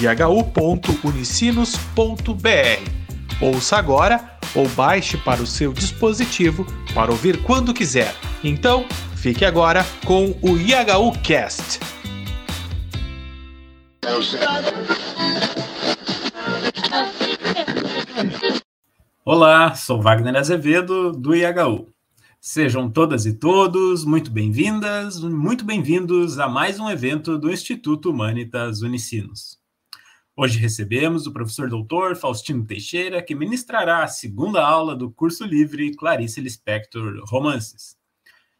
ihu.unicinos.br. Ouça agora ou baixe para o seu dispositivo para ouvir quando quiser. Então, fique agora com o IHU Cast. Olá, sou Wagner Azevedo, do IHU. Sejam todas e todos muito bem-vindas, muito bem-vindos a mais um evento do Instituto Humanitas Unicinos. Hoje recebemos o professor doutor Faustino Teixeira, que ministrará a segunda aula do curso livre Clarice Lispector Romances.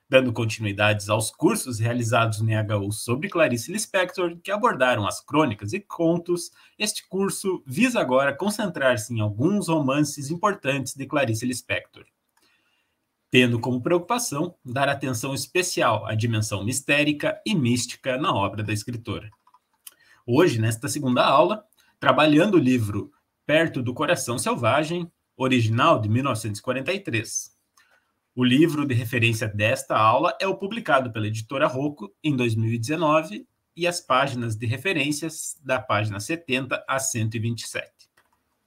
Dando continuidades aos cursos realizados no IHU sobre Clarice Lispector, que abordaram as crônicas e contos, este curso visa agora concentrar-se em alguns romances importantes de Clarice Lispector tendo como preocupação dar atenção especial à dimensão mistérica e mística na obra da escritora. Hoje, nesta segunda aula, trabalhando o livro Perto do Coração Selvagem, original de 1943. O livro de referência desta aula é o publicado pela editora Rocco em 2019 e as páginas de referências da página 70 a 127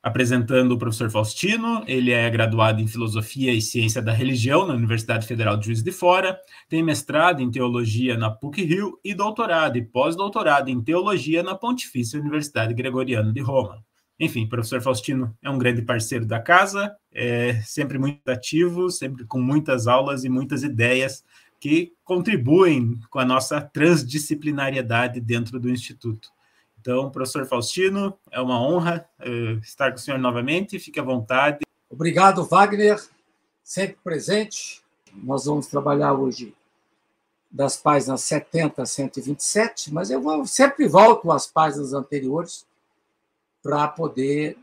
apresentando o professor Faustino. Ele é graduado em Filosofia e Ciência da Religião na Universidade Federal de Juiz de Fora, tem mestrado em Teologia na PUC-Rio e doutorado e pós-doutorado em Teologia na Pontifícia Universidade Gregoriana de Roma. Enfim, professor Faustino é um grande parceiro da casa, é sempre muito ativo, sempre com muitas aulas e muitas ideias que contribuem com a nossa transdisciplinariedade dentro do Instituto. Então, professor Faustino, é uma honra uh, estar com o senhor novamente. Fique à vontade. Obrigado, Wagner, sempre presente. Nós vamos trabalhar hoje das páginas 70 a 127, mas eu vou, sempre volto às páginas anteriores para poder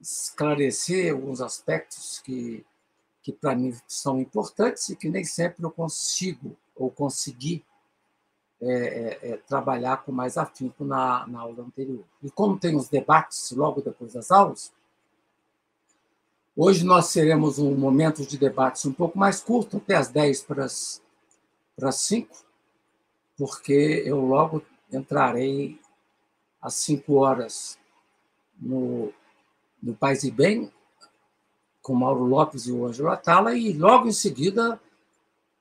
esclarecer alguns aspectos que, que para mim são importantes e que nem sempre eu consigo ou consegui é, é, é, trabalhar com mais afinco na, na aula anterior. E como tem os debates logo depois das aulas, hoje nós teremos um momento de debates um pouco mais curto, até as 10 para as, para as 5, porque eu logo entrarei às 5 horas no, no Paz e Bem, com Mauro Lopes e o Ângelo Atala, e logo em seguida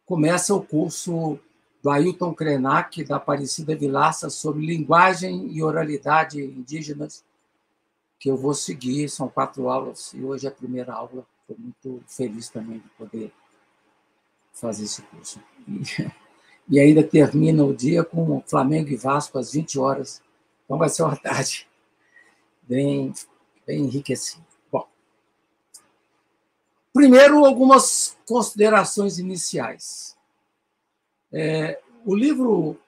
começa o curso do Ailton Krenak, da Aparecida Vilaça, sobre linguagem e oralidade indígenas, que eu vou seguir. São quatro aulas e hoje é a primeira aula. Estou muito feliz também de poder fazer esse curso. E, ainda termina o dia com Flamengo e Vasco às 20 horas. Então vai ser uma tarde bem, bem enriquecida. Bom, primeiro, algumas considerações iniciais. É, o livro.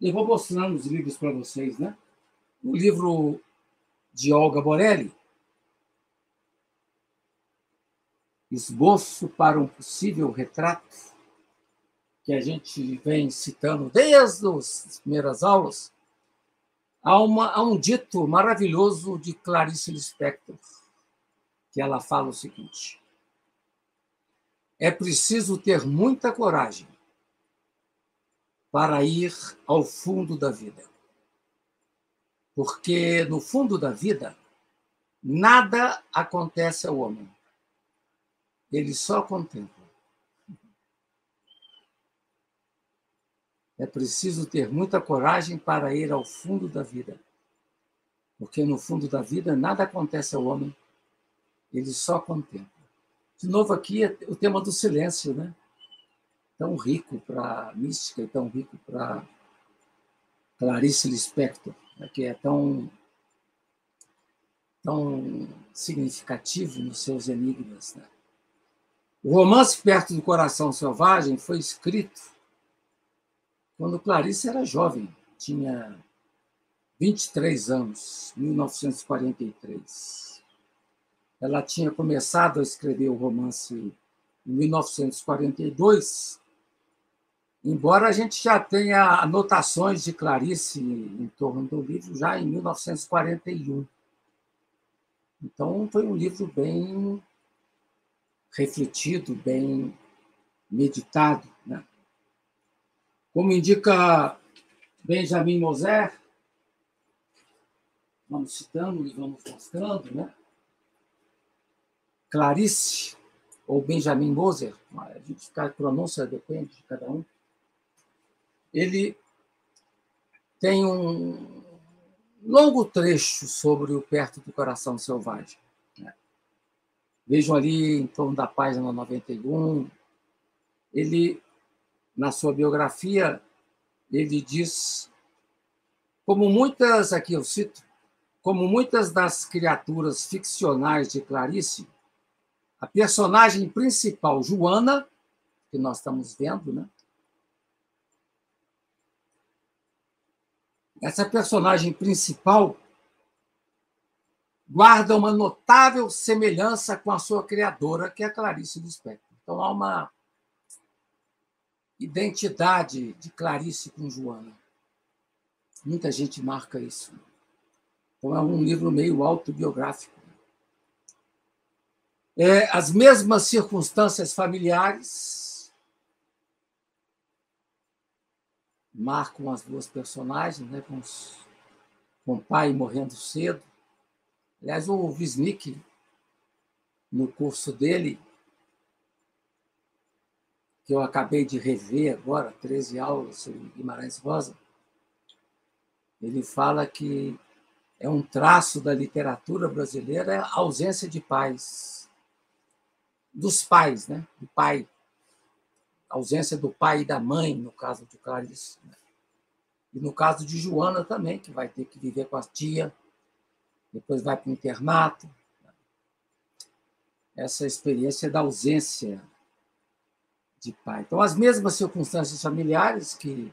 Eu vou mostrando os livros para vocês, né? O livro de Olga Borelli, Esboço para um possível retrato, que a gente vem citando desde as primeiras aulas, há, uma, há um dito maravilhoso de Clarice Lispector, que ela fala o seguinte: é preciso ter muita coragem para ir ao fundo da vida. Porque no fundo da vida, nada acontece ao homem. Ele só contempla. É preciso ter muita coragem para ir ao fundo da vida. Porque no fundo da vida nada acontece ao homem, ele só contempla. De novo, aqui o tema do silêncio, né? Tão rico para mística e tão rico para Clarice Lispector, né, que é tão tão significativo nos seus enigmas. Né? O romance Perto do Coração Selvagem foi escrito quando Clarice era jovem, tinha 23 anos, 1943. Ela tinha começado a escrever o romance em 1942, embora a gente já tenha anotações de Clarice em torno do livro já em 1941. Então, foi um livro bem refletido, bem meditado. Né? Como indica Benjamin Moser, vamos citando e vamos mostrando, né? Clarice, ou Benjamin Moser, a gente, a pronúncia depende de cada um, ele tem um longo trecho sobre o Perto do Coração Selvagem. Né? Vejam ali em torno da página 91, ele, na sua biografia, ele diz, como muitas, aqui eu cito, como muitas das criaturas ficcionais de Clarice, a personagem principal, Joana, que nós estamos vendo, né? Essa personagem principal guarda uma notável semelhança com a sua criadora, que é a Clarice Lispector. Então há uma identidade de Clarice com Joana. Muita gente marca isso. Então é um livro meio autobiográfico. É, as mesmas circunstâncias familiares marcam as duas personagens, né, com, os, com o pai morrendo cedo. Aliás, o Wisnik, no curso dele, que eu acabei de rever agora, 13 aulas sobre Guimarães Rosa, ele fala que é um traço da literatura brasileira a ausência de pais. Dos pais, né? Do pai. Ausência do pai e da mãe, no caso de Clarice. Né? E no caso de Joana também, que vai ter que viver com a tia, depois vai para o internato. Essa experiência da ausência de pai. Então, as mesmas circunstâncias familiares que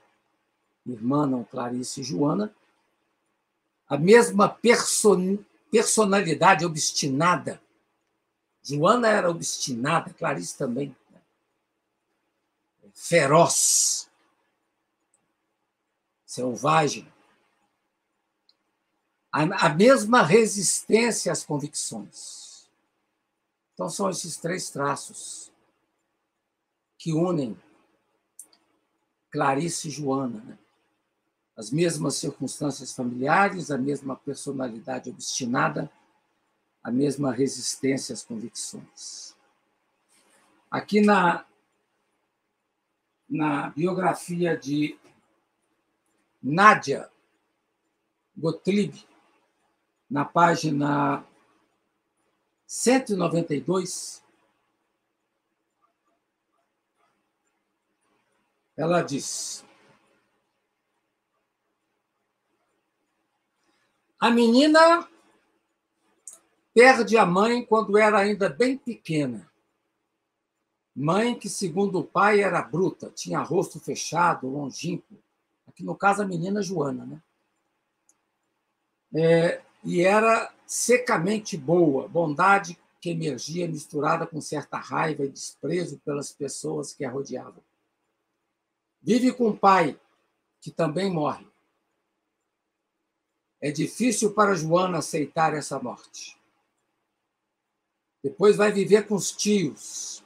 irmanam Clarice e Joana a mesma person, personalidade obstinada. Joana era obstinada, Clarice também. Feroz, selvagem. A, a mesma resistência às convicções. Então, são esses três traços que unem Clarice e Joana. Né? as mesmas circunstâncias familiares, a mesma personalidade obstinada, a mesma resistência às convicções. Aqui na, na biografia de Nádia Gottlieb, na página 192, ela diz: A menina perde a mãe quando era ainda bem pequena. Mãe que, segundo o pai, era bruta, tinha rosto fechado, longínquo. Aqui no caso, a menina Joana, né? É, e era secamente boa, bondade que emergia misturada com certa raiva e desprezo pelas pessoas que a rodeavam. Vive com o pai, que também morre. É difícil para Joana aceitar essa morte. Depois vai viver com os tios.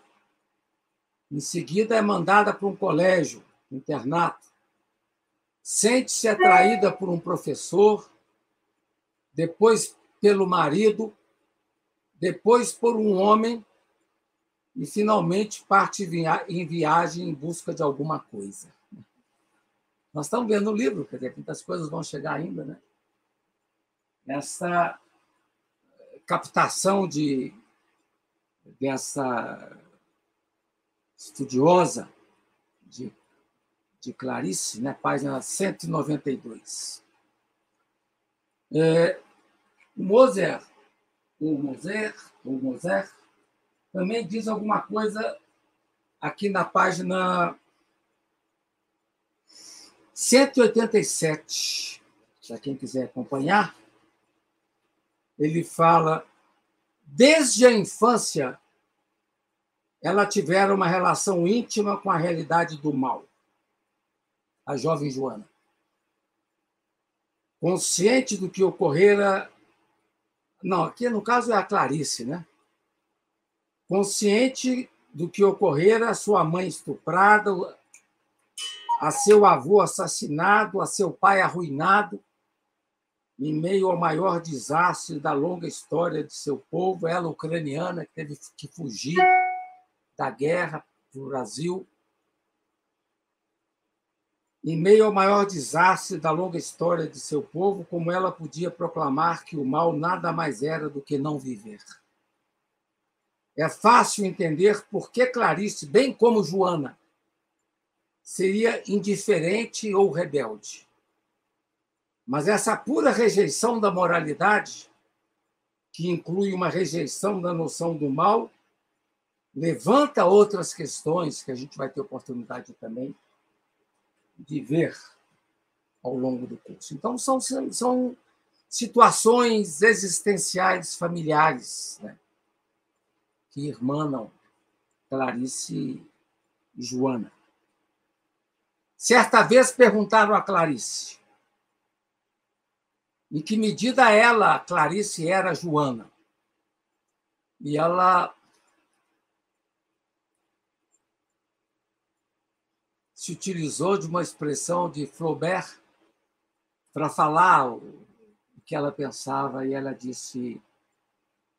Em seguida é mandada para um colégio, internato. Sente-se atraída por um professor, depois pelo marido, depois por um homem e finalmente parte em viagem em busca de alguma coisa. Nós estamos vendo o livro, quer dizer, muitas coisas vão chegar ainda, né? essa captação de dessa estudiosa de, de Clarice, né, página 192. É, Moser, o Moser, o Moser, também diz alguma coisa aqui na página 187 para quem quiser acompanhar, ele fala desde a infância ela tivera uma relação íntima com a realidade do mal. A jovem Joana. Consciente do que ocorrera. Não, aqui no caso é a Clarice, né? Consciente do que ocorrera, sua mãe estuprada, a seu avô assassinado, a seu pai arruinado, em meio ao maior desastre da longa história de seu povo, ela ucraniana que teve que fugir da guerra para o Brasil. Em meio ao maior desastre da longa história de seu povo, como ela podia proclamar que o mal nada mais era do que não viver. É fácil entender por que Clarice, bem como Joana, seria indiferente ou rebelde. Mas essa pura rejeição da moralidade, que inclui uma rejeição da noção do mal, levanta outras questões que a gente vai ter oportunidade também de ver ao longo do curso. Então, são, são situações existenciais familiares né, que irmanam Clarice e Joana. Certa vez perguntaram a Clarice em que medida ela, Clarice, era Joana. E ela se utilizou de uma expressão de Flaubert para falar o que ela pensava, e ela disse: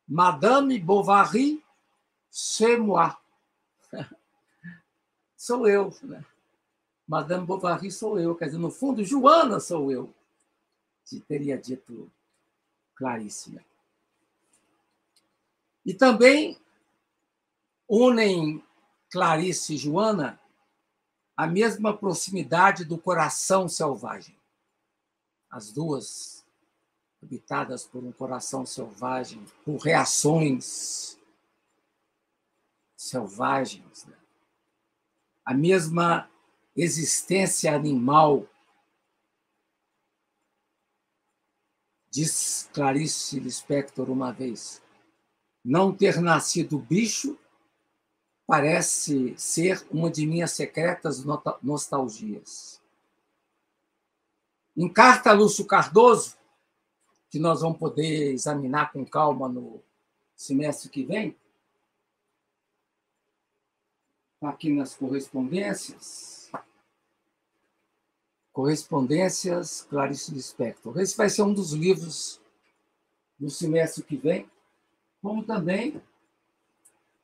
Madame Bovary, c'est moi. sou eu. Né? Madame Bovary sou eu. Quer dizer, no fundo, Joana sou eu. Teria dito Clarice. Né? E também unem Clarice e Joana a mesma proximidade do coração selvagem. As duas habitadas por um coração selvagem, por reações selvagens. Né? A mesma existência animal. Diz Clarice Lispector uma vez: não ter nascido bicho parece ser uma de minhas secretas nostalgias. Em carta a Lúcio Cardoso, que nós vamos poder examinar com calma no semestre que vem, aqui nas correspondências. Correspondências Clarice Lispector. Esse vai ser um dos livros do semestre que vem, como também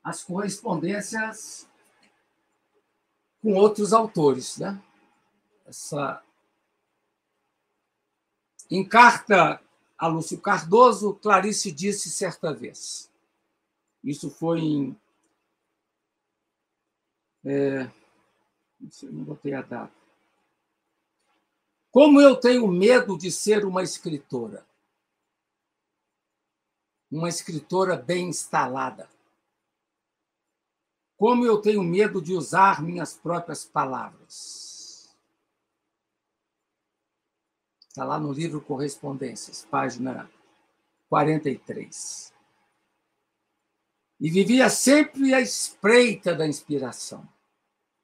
as correspondências com outros autores. Né? Essa... Em carta a Lúcio Cardoso, Clarice disse certa vez. Isso foi em. É, não botei a data. Como eu tenho medo de ser uma escritora. Uma escritora bem instalada. Como eu tenho medo de usar minhas próprias palavras. Está lá no livro Correspondências, página 43. E vivia sempre à espreita da inspiração.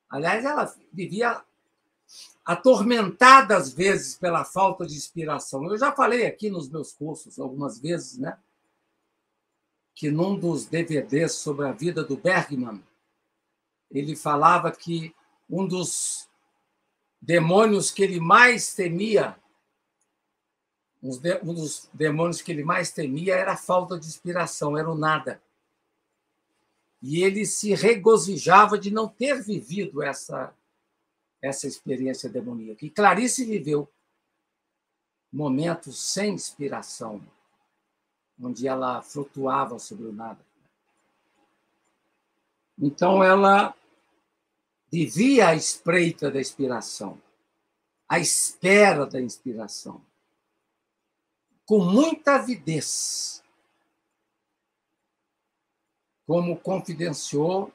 Aliás, ela vivia atormentada às vezes pela falta de inspiração. Eu já falei aqui nos meus cursos algumas vezes, né? Que num dos DVDs sobre a vida do Bergman, ele falava que um dos demônios que ele mais temia, um dos demônios que ele mais temia era a falta de inspiração, era o nada. E ele se regozijava de não ter vivido essa, essa experiência demoníaca. E Clarice viveu momentos sem inspiração, onde ela flutuava sobre o nada. Então, ela vivia à espreita da inspiração, à espera da inspiração, com muita avidez, como confidenciou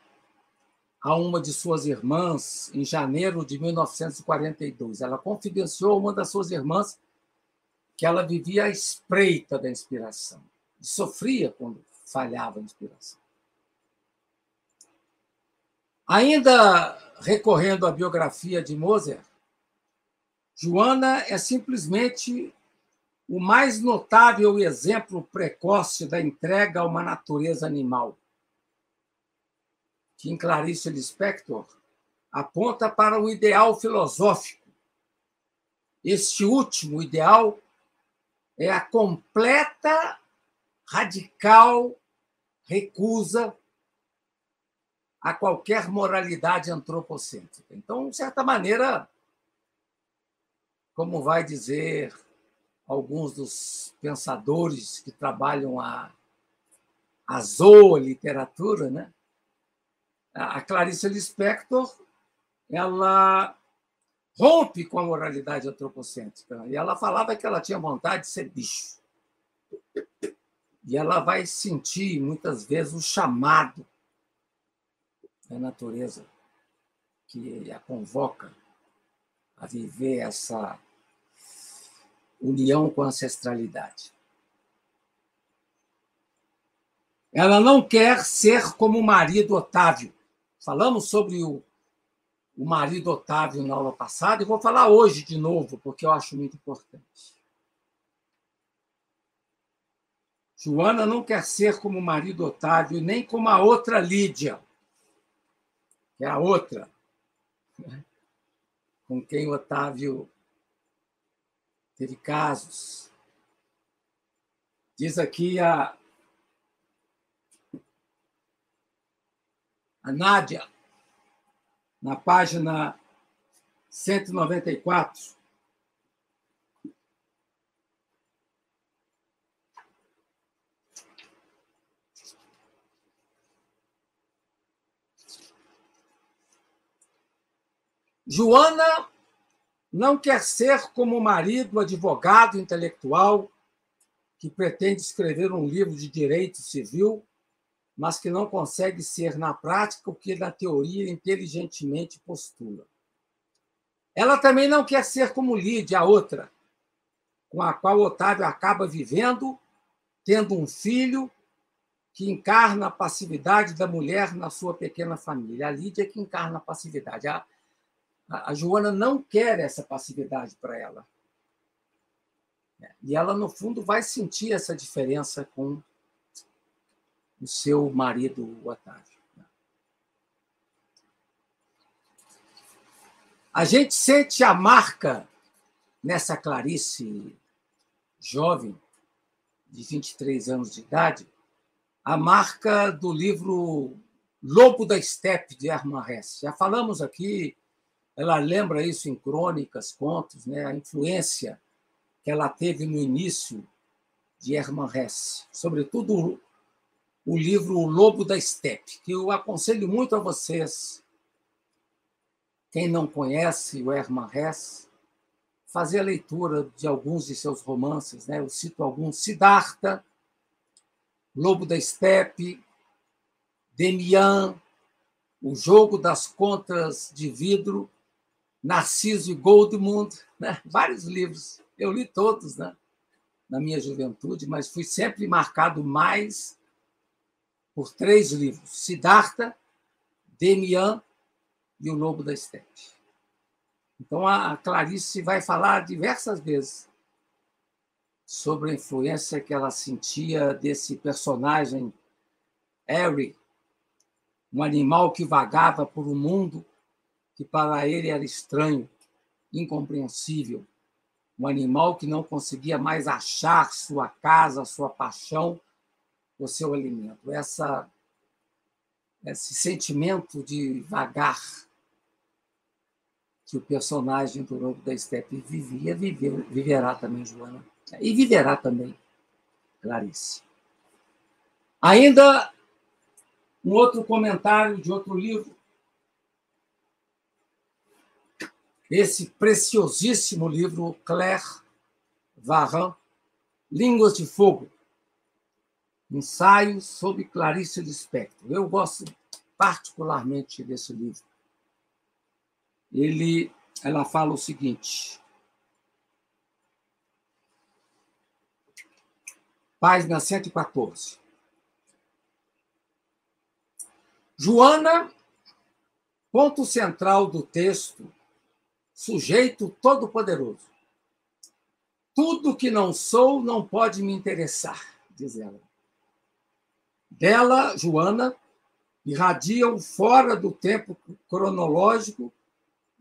a uma de suas irmãs em janeiro de 1942. Ela confidenciou a uma das suas irmãs que ela vivia à espreita da inspiração e sofria quando falhava a inspiração. Ainda recorrendo à biografia de Moser, Joana é simplesmente o mais notável exemplo precoce da entrega a uma natureza animal, que em Clarice Lispector aponta para o ideal filosófico. Este último ideal é a completa, radical recusa a qualquer moralidade antropocêntrica. Então, de certa maneira, como vai dizer alguns dos pensadores que trabalham a, a zooliteratura, né? a Clarice Lispector ela rompe com a moralidade antropocêntrica. E ela falava que ela tinha vontade de ser bicho. E ela vai sentir, muitas vezes, o chamado da natureza que a convoca a viver essa união com a ancestralidade. Ela não quer ser como o marido Otávio. Falamos sobre o, o marido Otávio na aula passada e vou falar hoje de novo, porque eu acho muito importante. Joana não quer ser como o marido Otávio, nem como a outra Lídia, que é a outra, com quem Otávio teve casos. Diz aqui a, a Nádia, na página 194. Joana não quer ser como marido advogado intelectual que pretende escrever um livro de direito civil, mas que não consegue ser na prática o que na teoria inteligentemente postula. Ela também não quer ser como Lídia, a outra, com a qual Otávio acaba vivendo, tendo um filho que encarna a passividade da mulher na sua pequena família. A Lídia é que encarna a passividade. A, a Joana não quer essa passividade para ela. E ela, no fundo, vai sentir essa diferença com o seu marido, Otávio. A gente sente a marca nessa Clarice jovem, de 23 anos de idade, a marca do livro Lobo da Steppe, de Hermann Hesse. Já falamos aqui ela lembra isso em crônicas, contos, né? a influência que ela teve no início de Hermann Hesse, sobretudo o livro O Lobo da Steppe, que eu aconselho muito a vocês, quem não conhece o Hermann Hesse, fazer a leitura de alguns de seus romances. Né? Eu cito alguns: Siddhartha, Lobo da Steppe, Demian, O Jogo das Contas de Vidro Narciso e Goldmund, né? vários livros. Eu li todos né? na minha juventude, mas fui sempre marcado mais por três livros: Siddhartha, Demian e O Lobo da Estete. Então, a Clarice vai falar diversas vezes sobre a influência que ela sentia desse personagem Harry, um animal que vagava por um mundo que para ele era estranho, incompreensível, um animal que não conseguia mais achar sua casa, sua paixão, o seu alimento. Essa, esse sentimento de vagar que o personagem do Lobo da Steppe vivia, viveu, viverá também Joana. E viverá também Clarice. Ainda um outro comentário de outro livro, esse preciosíssimo livro Claire Varran, Línguas de Fogo, Ensaios sobre Clarice Lispector. Eu gosto particularmente desse livro. Ele, ela fala o seguinte: página 114. Joana, ponto central do texto, sujeito todo-poderoso. Tudo que não sou não pode me interessar, diz ela. Dela, Joana, irradiam fora do tempo cronológico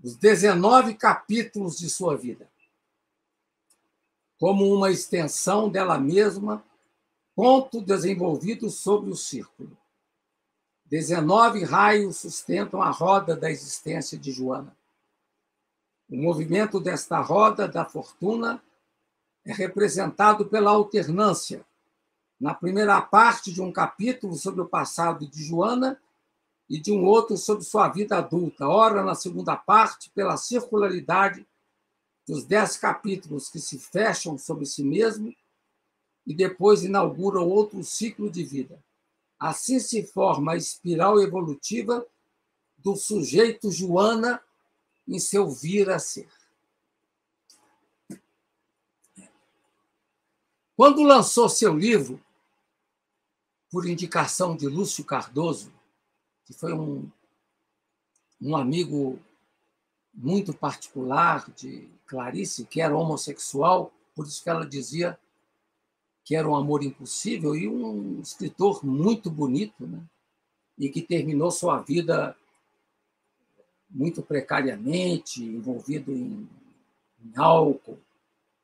os 19 capítulos de sua vida. Como uma extensão dela mesma, ponto desenvolvido sobre o círculo. 19 raios sustentam a roda da existência de Joana. O movimento desta roda da fortuna é representado pela alternância. Na primeira parte de um capítulo sobre o passado de Joana e de um outro sobre sua vida adulta. Ora, na segunda parte, pela circularidade dos dez capítulos que se fecham sobre si mesmo e depois inauguram outro ciclo de vida. Assim se forma a espiral evolutiva do sujeito Joana em seu vir a ser. Quando lançou seu livro, por indicação de Lúcio Cardoso, que foi um, um amigo muito particular de Clarice, que era homossexual, por isso que ela dizia que era um amor impossível, e um escritor muito bonito, né? e que terminou sua vida muito precariamente, envolvido em, em álcool.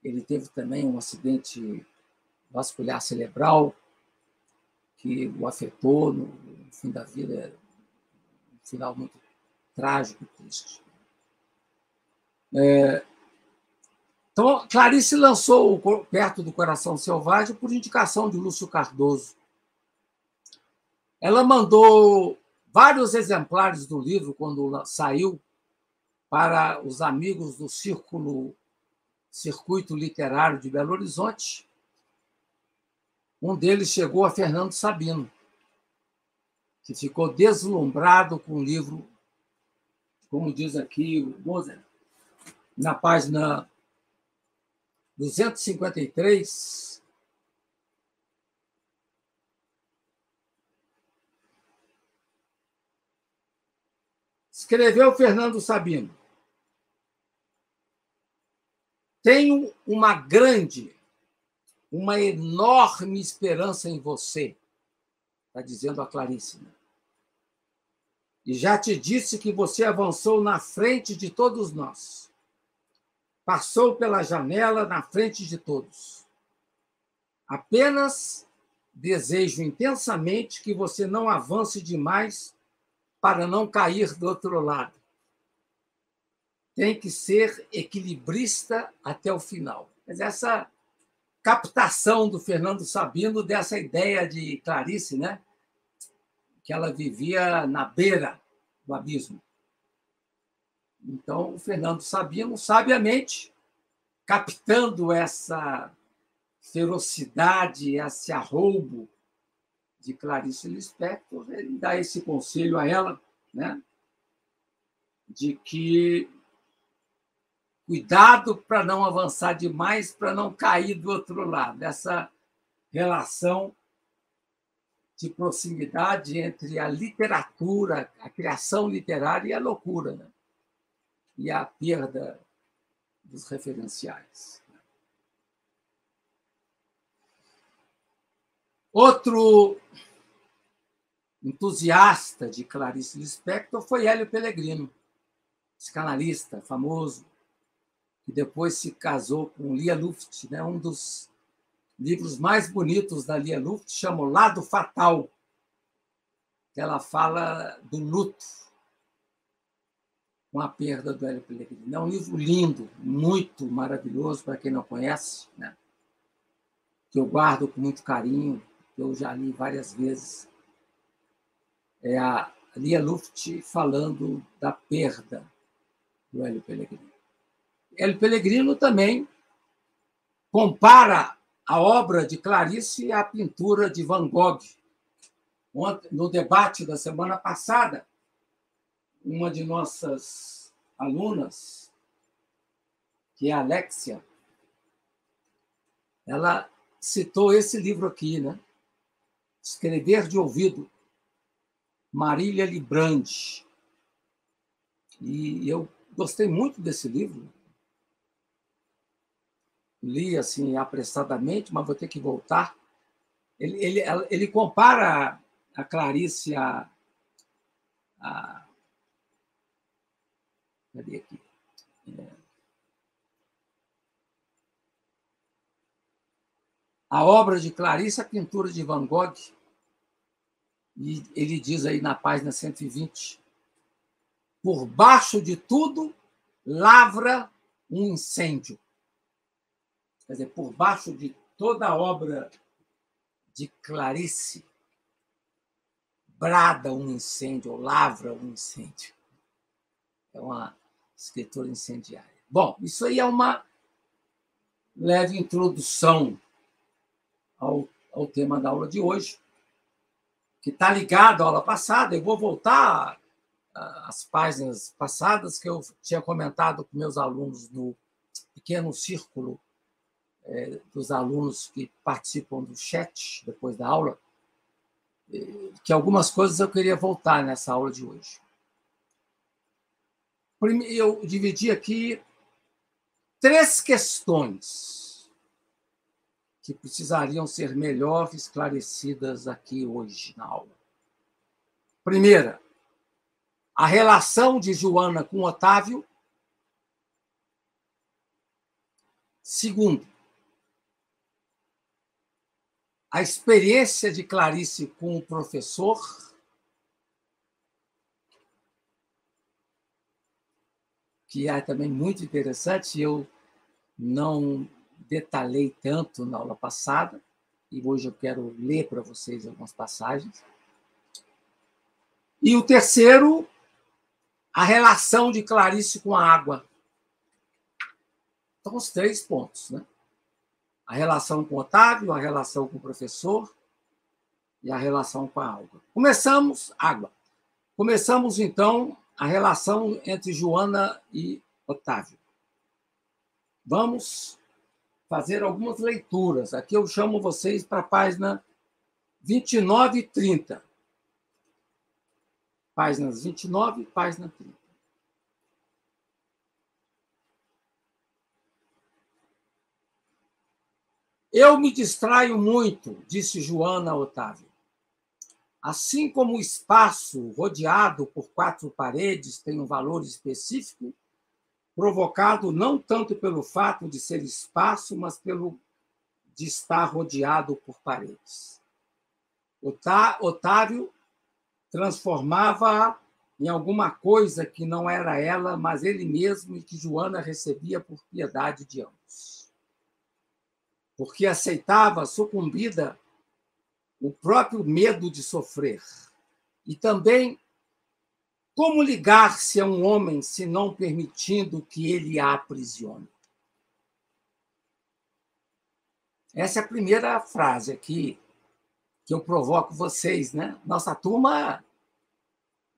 Ele teve também um acidente vascular cerebral que o afetou no, fim da vida, um final muito trágico, triste. É, então, Clarice lançou o Perto do Coração Selvagem por indicação de Lúcio Cardoso. Ela mandou vários exemplares do livro quando saiu para os amigos do Círculo Circuito Literário de Belo Horizonte. Um deles chegou a Fernando Sabino, que ficou deslumbrado com o livro, como diz aqui o Mozart, na página 253, escreveu Fernando Sabino. Tenho uma grande, uma enorme esperança em você, está dizendo a Clarice. Né? E já te disse que você avançou na frente de todos nós passou pela janela na frente de todos. Apenas desejo intensamente que você não avance demais para não cair do outro lado. Tem que ser equilibrista até o final. Mas essa captação do Fernando Sabino dessa ideia de Clarice, né? Que ela vivia na beira do abismo. Então, o Fernando Sabino, sabiamente, captando essa ferocidade, esse arroubo de Clarice Lispector, ele dá esse conselho a ela, né? de que cuidado para não avançar demais, para não cair do outro lado. Essa relação de proximidade entre a literatura, a criação literária e a loucura. Né? e a perda dos referenciais. Outro entusiasta de Clarice Lispector foi Hélio Pellegrino, psicanalista famoso, que depois se casou com Lia Luft, né? um dos livros mais bonitos da Lia Luft chama O Lado Fatal, que ela fala do luto, com a perda do Hélio Pellegrini. É um livro lindo, muito maravilhoso para quem não conhece, né? que eu guardo com muito carinho, que eu já li várias vezes. É a Lia Luft falando da perda do Hélio Pellegrino. Hélio Pellegrino também compara a obra de Clarice à pintura de Van Gogh. No debate da semana passada, uma de nossas alunas, que é a Alexia, ela citou esse livro aqui, né? Escrever de ouvido, Marília Librandi. E eu gostei muito desse livro. Li assim apressadamente, mas vou ter que voltar. Ele, ele, ele compara a Clarice a, a cadê aqui? É, a obra de Clarice, a pintura de Van Gogh. E ele diz aí na página 120: por baixo de tudo lavra um incêndio. Quer dizer, por baixo de toda a obra de Clarice, brada um incêndio, ou lavra um incêndio. É uma escritora incendiária. Bom, isso aí é uma leve introdução ao, ao tema da aula de hoje, que está ligado à aula passada. Eu vou voltar às páginas passadas que eu tinha comentado com meus alunos no pequeno círculo é, dos alunos que participam do chat depois da aula, que algumas coisas eu queria voltar nessa aula de hoje. Eu dividi aqui três questões que precisariam ser melhor esclarecidas aqui hoje na aula. Primeira, a relação de Joana com Otávio. Segundo, a experiência de Clarice com o professor. Que é também muito interessante, eu não detalhei tanto na aula passada, e hoje eu quero ler para vocês algumas passagens. E o terceiro, a relação de Clarice com a água. Então, os três pontos, né? a relação com Otávio, a relação com o professor e a relação com a água. Começamos, água. Começamos, então, a relação entre Joana e Otávio. Vamos fazer algumas leituras. Aqui eu chamo vocês para a página 29 e 30. Páginas 29 e página 30. Eu me distraio muito, disse Joana a Otávio. Assim como o espaço rodeado por quatro paredes tem um valor específico, provocado não tanto pelo fato de ser espaço, mas pelo de estar rodeado por paredes. Otávio transformava em alguma coisa que não era ela, mas ele mesmo e que Joana recebia por piedade de ambos porque aceitava sucumbida o próprio medo de sofrer. E também como ligar-se a um homem se não permitindo que ele a aprisione? Essa é a primeira frase aqui que eu provoco vocês, né? Nossa turma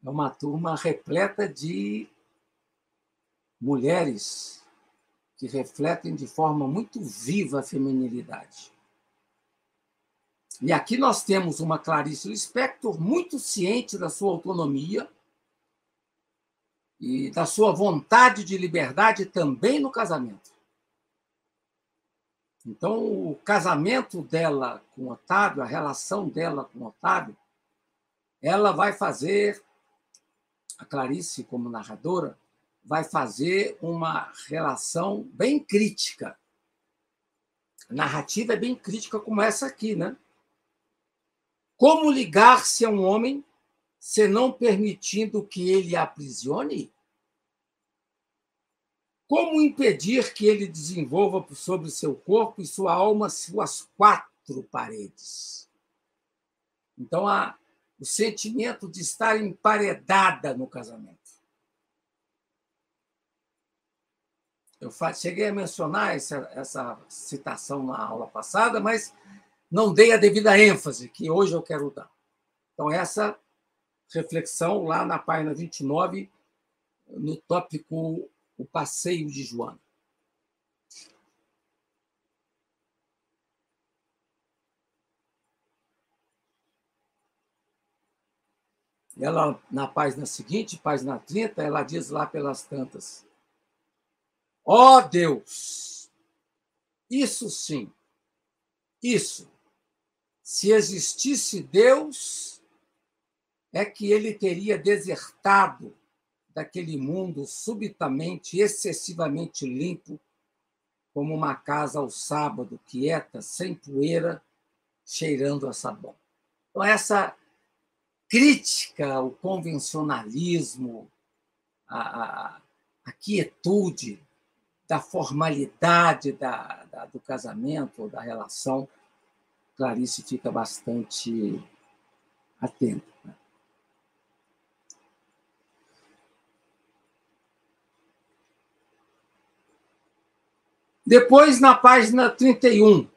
é uma turma repleta de mulheres que refletem de forma muito viva a feminilidade. E aqui nós temos uma Clarice Lispector muito ciente da sua autonomia e da sua vontade de liberdade também no casamento. Então, o casamento dela com Otávio, a relação dela com Otávio, ela vai fazer, a Clarice como narradora, vai fazer uma relação bem crítica. A narrativa é bem crítica, como essa aqui, né? Como ligar-se a um homem se não permitindo que ele a aprisione? Como impedir que ele desenvolva sobre seu corpo e sua alma suas quatro paredes? Então, há o sentimento de estar emparedada no casamento. Eu cheguei a mencionar essa, essa citação na aula passada, mas não dei a devida ênfase, que hoje eu quero dar. Então, essa reflexão lá na página 29, no tópico o passeio de Joana. Ela, na página seguinte, página 30, ela diz lá pelas tantas: Ó oh Deus! Isso sim, isso. Se existisse Deus, é que ele teria desertado daquele mundo subitamente, excessivamente limpo, como uma casa ao sábado, quieta, sem poeira, cheirando a sabão. Então, essa crítica ao convencionalismo, a quietude da formalidade da, da, do casamento ou da relação, Clarice fica bastante atenta. Depois, na página 31,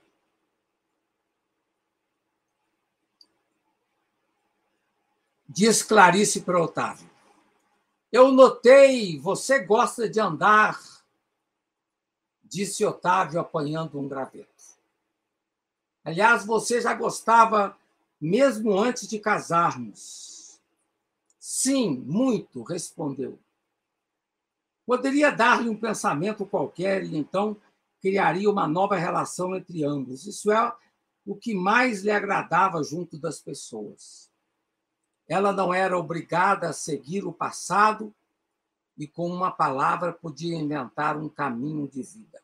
Diz Clarice para Otávio. Eu notei, você gosta de andar, disse Otávio, apanhando um graveto. Aliás, você já gostava mesmo antes de casarmos. Sim, muito, respondeu. Poderia dar-lhe um pensamento qualquer e então criaria uma nova relação entre ambos. Isso é o que mais lhe agradava junto das pessoas. Ela não era obrigada a seguir o passado e, com uma palavra, podia inventar um caminho de vida.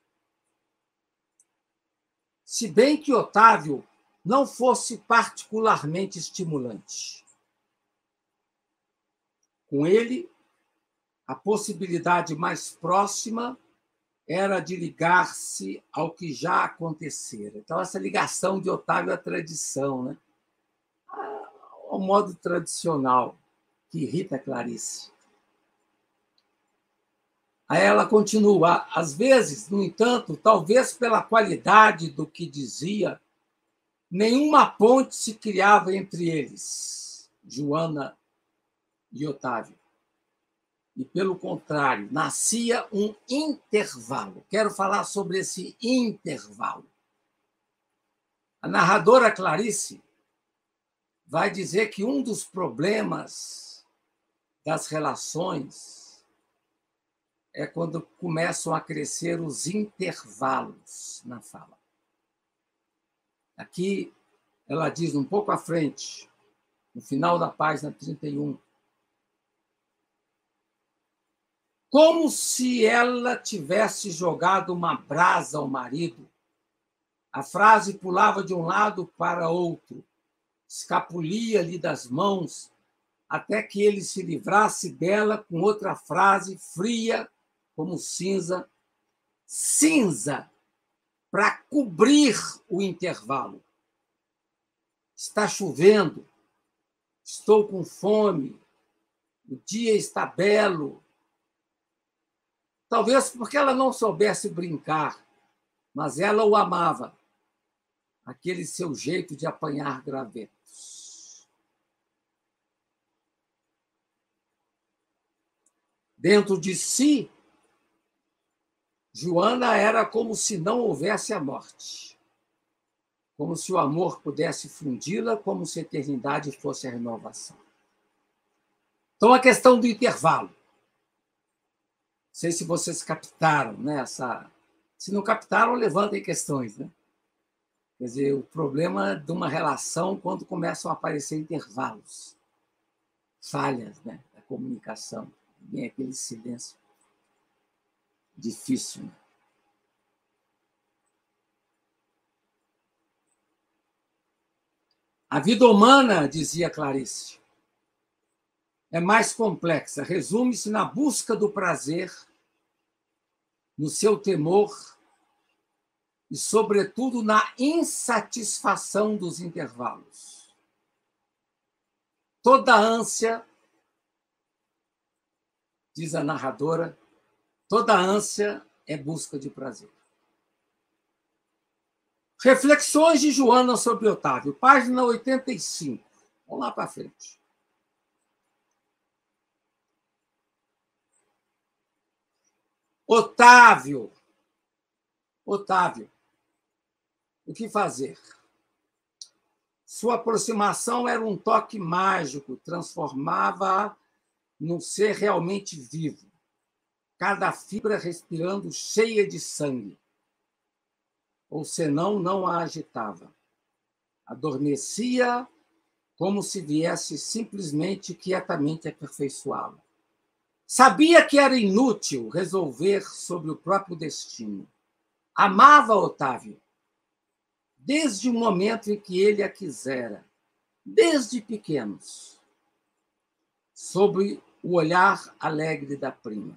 Se bem que Otávio não fosse particularmente estimulante. Com ele, a possibilidade mais próxima era de ligar-se ao que já acontecera. Então, essa ligação de Otávio à tradição, né? ao modo tradicional, que irrita Clarice. Aí ela continua. Às vezes, no entanto, talvez pela qualidade do que dizia, nenhuma ponte se criava entre eles, Joana e Otávio. E, pelo contrário, nascia um intervalo. Quero falar sobre esse intervalo. A narradora Clarice vai dizer que um dos problemas das relações é quando começam a crescer os intervalos na fala. Aqui ela diz um pouco à frente, no final da página 31, como se ela tivesse jogado uma brasa ao marido. A frase pulava de um lado para outro, escapulia-lhe das mãos até que ele se livrasse dela com outra frase fria como cinza, cinza para cobrir o intervalo. Está chovendo, estou com fome, o dia está belo. Talvez porque ela não soubesse brincar, mas ela o amava aquele seu jeito de apanhar gravetos. Dentro de si, Joana era como se não houvesse a morte, como se o amor pudesse fundi-la, como se a eternidade fosse a renovação. Então, a questão do intervalo. Sei se vocês captaram né, essa. Se não captaram, levantem questões. Né? Quer dizer, o problema de uma relação quando começam a aparecer intervalos, falhas né, da comunicação, vem aquele silêncio difícil. Né? A vida humana, dizia Clarice, é mais complexa. Resume-se na busca do prazer, no seu temor e, sobretudo, na insatisfação dos intervalos. Toda ânsia, diz a narradora, toda ânsia é busca de prazer. Reflexões de Joana sobre Otávio, página 85. Vamos lá para frente. Otávio. Otávio o que fazer? Sua aproximação era um toque mágico, transformava-a num ser realmente vivo, cada fibra respirando cheia de sangue. Ou senão, não a agitava. Adormecia como se viesse simplesmente quietamente aperfeiçoá-la. Sabia que era inútil resolver sobre o próprio destino. Amava Otávio, desde o momento em que ele a quisera, desde pequenos, sob o olhar alegre da prima.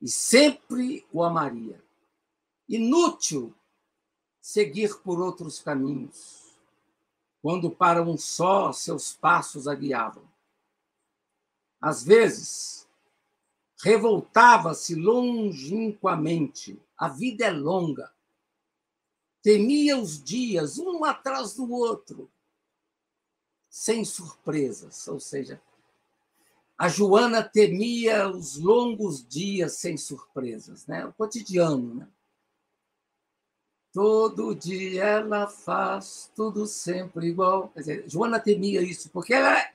E sempre o amaria. Inútil seguir por outros caminhos, quando para um só seus passos a guiavam. Às vezes, revoltava-se longínquamente. A vida é longa temia os dias, um atrás do outro, sem surpresas. Ou seja, a Joana temia os longos dias sem surpresas, né? o cotidiano. Né? Todo dia ela faz tudo sempre igual. Quer dizer, Joana temia isso, porque ela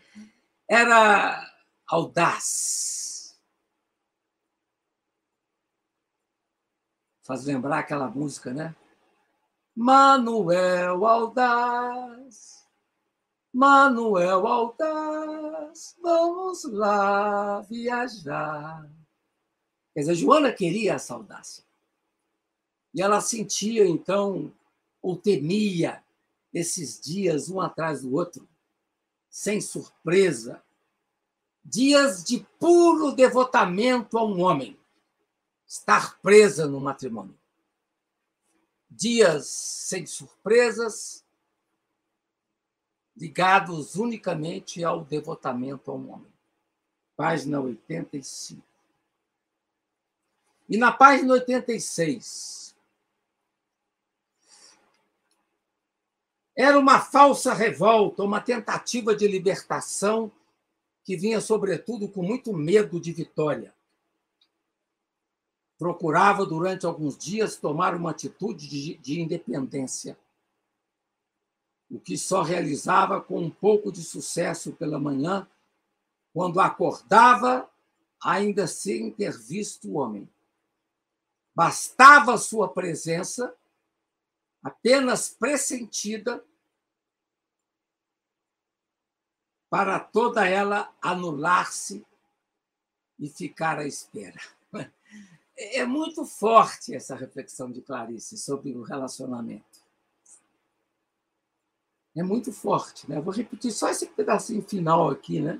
era audaz. Faz lembrar aquela música, né? Manuel Aldaz, Manuel Aldaz, vamos lá viajar. Quer dizer, Joana queria essa audácia. E ela sentia, então, ou temia esses dias um atrás do outro, sem surpresa, dias de puro devotamento a um homem, estar presa no matrimônio dias sem surpresas, ligados unicamente ao devotamento ao homem. Página 85. E na página 86, era uma falsa revolta, uma tentativa de libertação que vinha, sobretudo, com muito medo de vitória procurava, durante alguns dias, tomar uma atitude de, de independência, o que só realizava com um pouco de sucesso pela manhã, quando acordava, ainda sem ter visto o homem. Bastava sua presença, apenas pressentida, para toda ela anular-se e ficar à espera. é muito forte essa reflexão de Clarice sobre o relacionamento. É muito forte, né? vou repetir só esse pedacinho final aqui, né?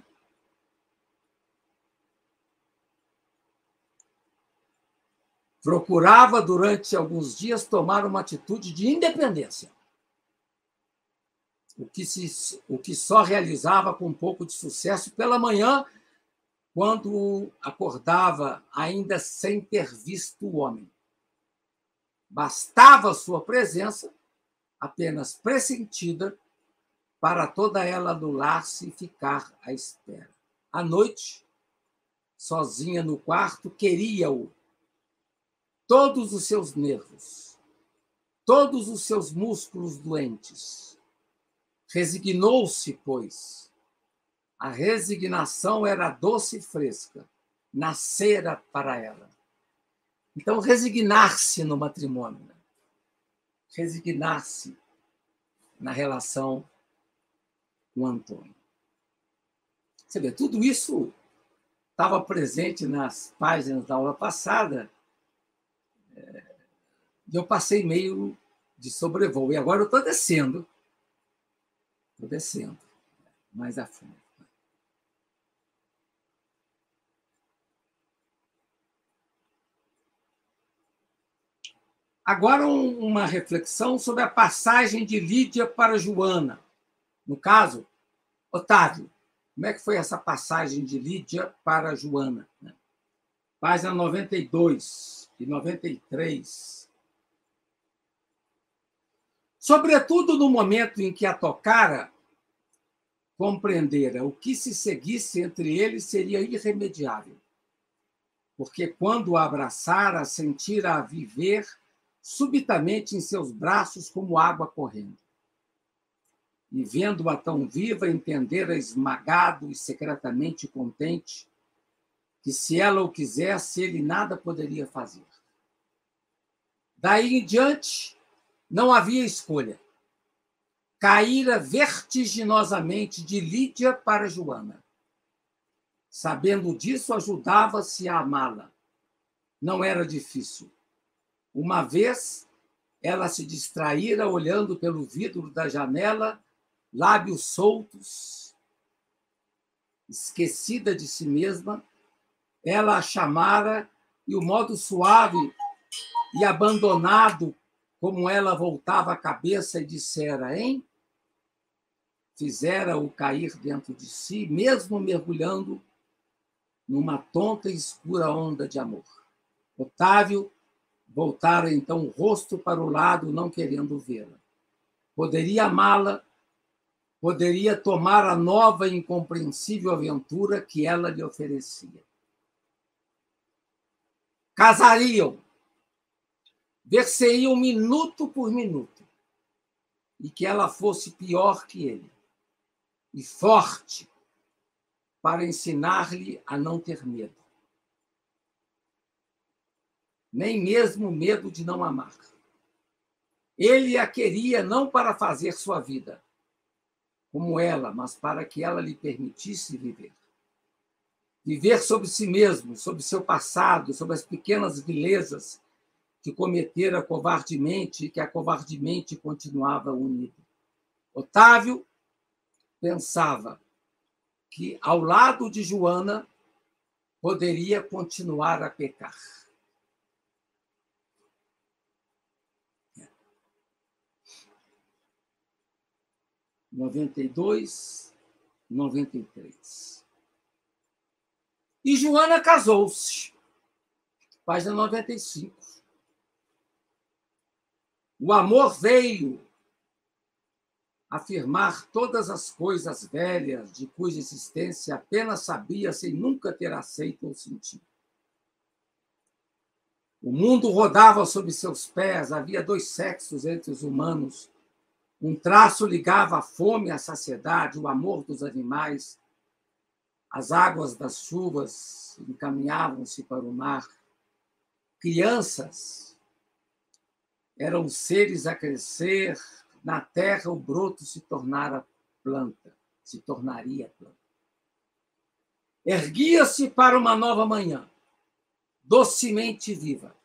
Procurava durante alguns dias tomar uma atitude de independência, o que, se, o que só realizava com um pouco de sucesso pela manhã quando acordava ainda sem ter visto o homem. Bastava sua presença, apenas pressentida, para toda ela anular-se e ficar à espera. À noite, sozinha no quarto, queria-o. Todos os seus nervos, todos os seus músculos doentes. Resignou-se, pois, a resignação era doce e fresca, nascera para ela. Então, resignar-se no matrimônio, né? resignar-se na relação com Antônio. Você vê, tudo isso estava presente nas páginas da aula passada, é, e eu passei meio de sobrevoo. E agora eu estou descendo, estou descendo mais a fundo. Agora, uma reflexão sobre a passagem de Lídia para Joana. No caso, Otávio, como é que foi essa passagem de Lídia para Joana? Né? Página 92 e 93. Sobretudo no momento em que a tocara, compreendera o que se seguisse entre eles seria irremediável. Porque quando a abraçara, sentira a viver subitamente em seus braços como água correndo. e, vendo-a tão viva, entendera esmagado e secretamente contente que, se ela o quisesse, ele nada poderia fazer. Daí em diante, não havia escolha. Caíra vertiginosamente de Lídia para Joana. Sabendo disso, ajudava-se a amá-la. Não era difícil. Uma vez, ela se distraíra olhando pelo vidro da janela, lábios soltos, esquecida de si mesma, ela a chamara e o modo suave e abandonado como ela voltava a cabeça e dissera, hein? Fizera-o cair dentro de si, mesmo mergulhando numa tonta e escura onda de amor. Otávio voltara então o rosto para o lado, não querendo vê-la. Poderia amá-la, poderia tomar a nova e incompreensível aventura que ela lhe oferecia. Casariam, ver-se-iam minuto por minuto, e que ela fosse pior que ele, e forte, para ensinar-lhe a não ter medo. Nem mesmo medo de não amar. Ele a queria não para fazer sua vida, como ela, mas para que ela lhe permitisse viver. Viver sobre si mesmo, sobre seu passado, sobre as pequenas vilezas que cometera covardemente e que a covardemente continuava unido. Otávio pensava que, ao lado de Joana, poderia continuar a pecar. Noventa e dois, noventa e três. E Joana casou-se. Página 95. O amor veio afirmar todas as coisas velhas de cuja existência apenas sabia sem nunca ter aceito ou sentido. O mundo rodava sob seus pés, havia dois sexos entre os humanos. Um traço ligava a fome à saciedade, o amor dos animais. As águas das chuvas encaminhavam-se para o mar. Crianças eram seres a crescer, na terra o broto se tornara planta, se tornaria planta. Erguia-se para uma nova manhã, docemente viva.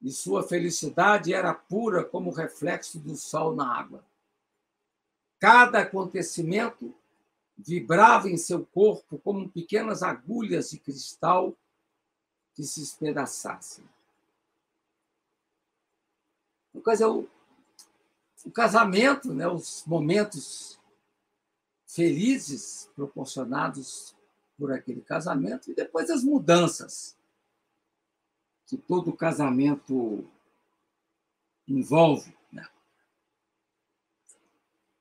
E sua felicidade era pura como o reflexo do sol na água. Cada acontecimento vibrava em seu corpo como pequenas agulhas de cristal que se espedaçassem. No caso, é o, o casamento, né, os momentos felizes proporcionados por aquele casamento e depois as mudanças que todo casamento envolve. Né?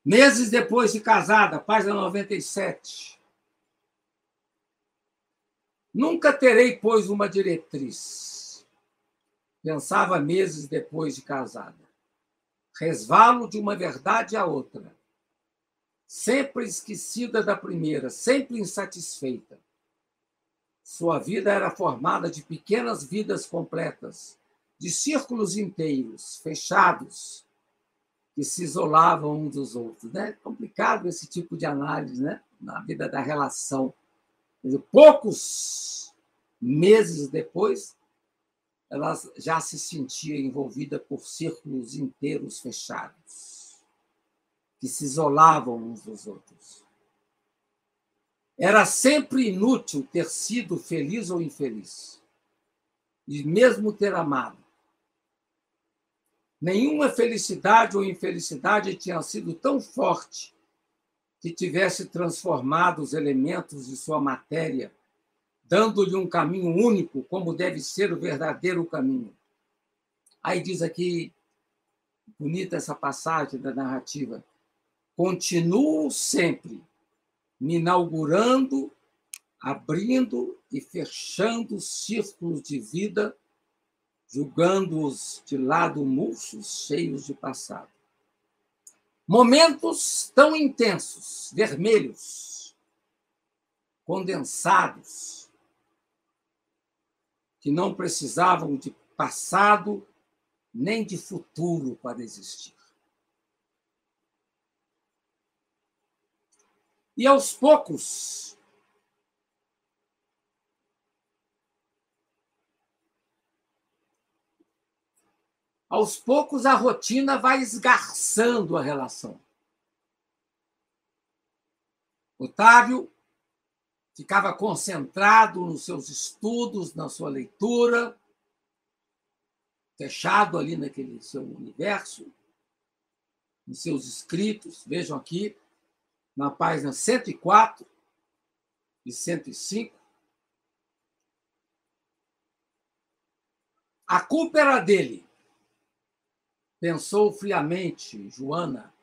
Meses depois de casada, página 97. Nunca terei, pois, uma diretriz Pensava meses depois de casada. Resvalo de uma verdade à outra. Sempre esquecida da primeira, sempre insatisfeita. Sua vida era formada de pequenas vidas completas, de círculos inteiros, fechados, que se isolavam uns dos outros. Né? É complicado esse tipo de análise né? na vida da relação. Poucos meses depois, ela já se sentia envolvida por círculos inteiros fechados, que se isolavam uns dos outros. Era sempre inútil ter sido feliz ou infeliz, e mesmo ter amado. Nenhuma felicidade ou infelicidade tinha sido tão forte que tivesse transformado os elementos de sua matéria dando-lhe um caminho único, como deve ser o verdadeiro caminho. Aí diz aqui, bonita essa passagem da narrativa, continuo sempre me inaugurando, abrindo e fechando círculos de vida, julgando-os de lado murchos, cheios de passado. Momentos tão intensos, vermelhos, condensados, que não precisavam de passado nem de futuro para existir. E aos poucos, aos poucos a rotina vai esgarçando a relação. Otávio ficava concentrado nos seus estudos, na sua leitura, fechado ali naquele seu universo, nos seus escritos. Vejam aqui, na página 104 e 105. A culpa era dele. Pensou friamente Joana,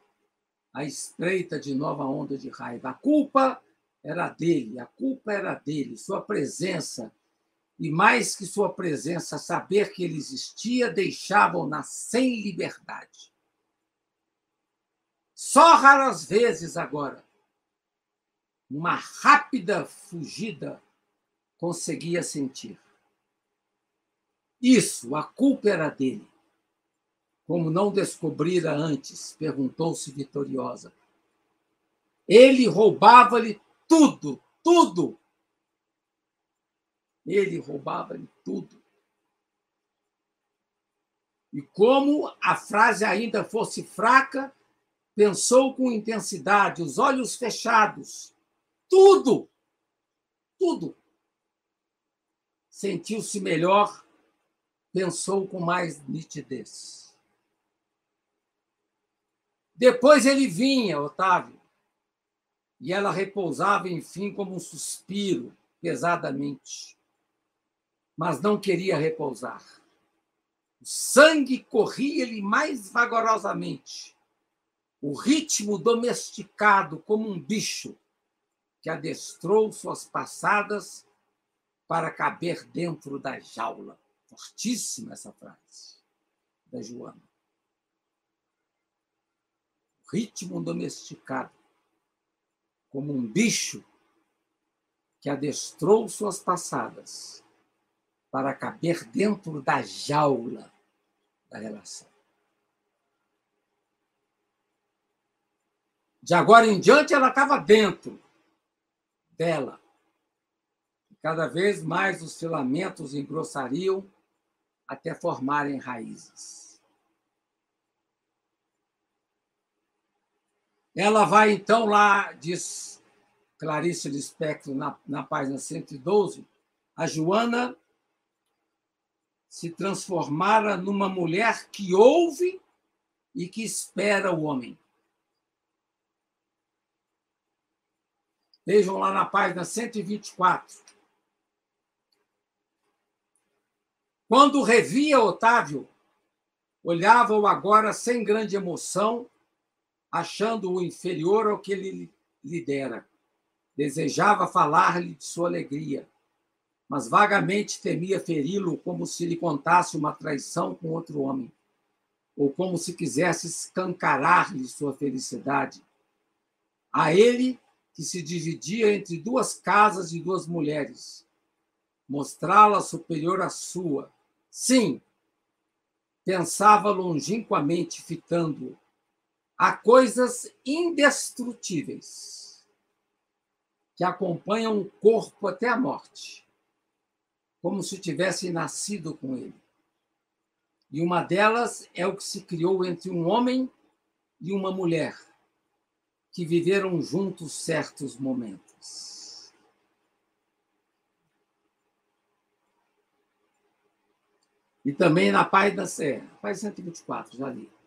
a espreita de nova onda de raiva. A culpa era dele, a culpa era dele, sua presença e mais que sua presença, saber que ele existia, deixavam-na sem liberdade. Só raras vezes agora, uma rápida fugida conseguia sentir. Isso, a culpa era dele. Como não descobrira antes, perguntou-se vitoriosa. Ele roubava-lhe tudo, tudo, ele roubava-lhe tudo. E como a frase ainda fosse fraca, pensou com intensidade, os olhos fechados. Tudo! Tudo! Sentiu-se melhor, pensou com mais nitidez. Depois ele vinha, Otávio, e ela repousava, enfim, como um suspiro, pesadamente mas não queria repousar. O sangue corria-lhe mais vagarosamente. O ritmo domesticado como um bicho que adestrou suas passadas para caber dentro da jaula. Fortíssima essa frase da Joana. O ritmo domesticado como um bicho que adestrou suas passadas para caber dentro da jaula da relação. De agora em diante, ela estava dentro dela. Cada vez mais os filamentos engrossariam até formarem raízes. Ela vai então lá, diz Clarice Lispector na, na página 112, a Joana se transformara numa mulher que ouve e que espera o homem. Vejam lá na página 124. Quando revia Otávio, olhava-o agora sem grande emoção, achando-o inferior ao que ele lhe dera. Desejava falar-lhe de sua alegria mas vagamente temia feri-lo como se lhe contasse uma traição com outro homem, ou como se quisesse escancarar-lhe sua felicidade. A ele, que se dividia entre duas casas e duas mulheres, mostrá-la superior à sua. Sim, pensava longínquamente, fitando-o. Há coisas indestrutíveis que acompanham o corpo até a morte como se tivessem nascido com ele. E uma delas é o que se criou entre um homem e uma mulher, que viveram juntos certos momentos. E também na página, é, página 124, já li.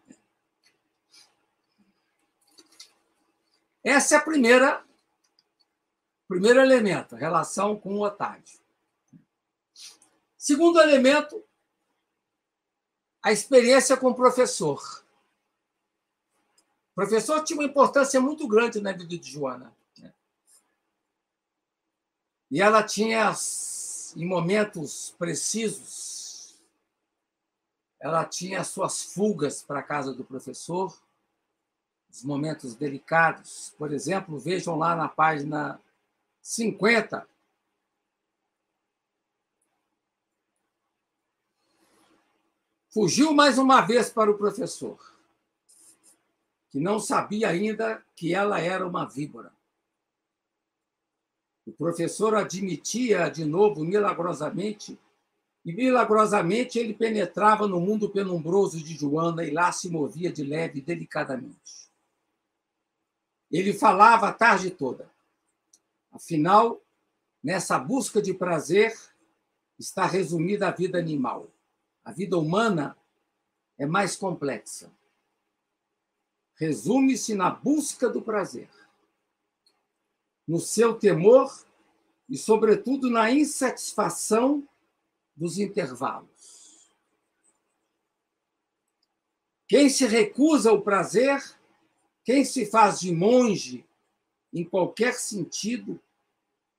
Essa é a primeira primeiro elemento, relação com o Otávio. Segundo elemento, a experiência com o professor. O professor tinha uma importância muito grande na vida de Joana. Né? E ela tinha, em momentos precisos, ela tinha suas fugas para a casa do professor, os momentos delicados. Por exemplo, vejam lá na página 50. Fugiu mais uma vez para o professor, que não sabia ainda que ela era uma víbora. O professor admitia de novo milagrosamente, e milagrosamente ele penetrava no mundo penumbroso de Joana e lá se movia de leve e delicadamente. Ele falava a tarde toda. Afinal, nessa busca de prazer está resumida a vida animal. A vida humana é mais complexa. Resume-se na busca do prazer no seu temor e, sobretudo, na insatisfação dos intervalos. Quem se recusa ao prazer, quem se faz de monge em qualquer sentido,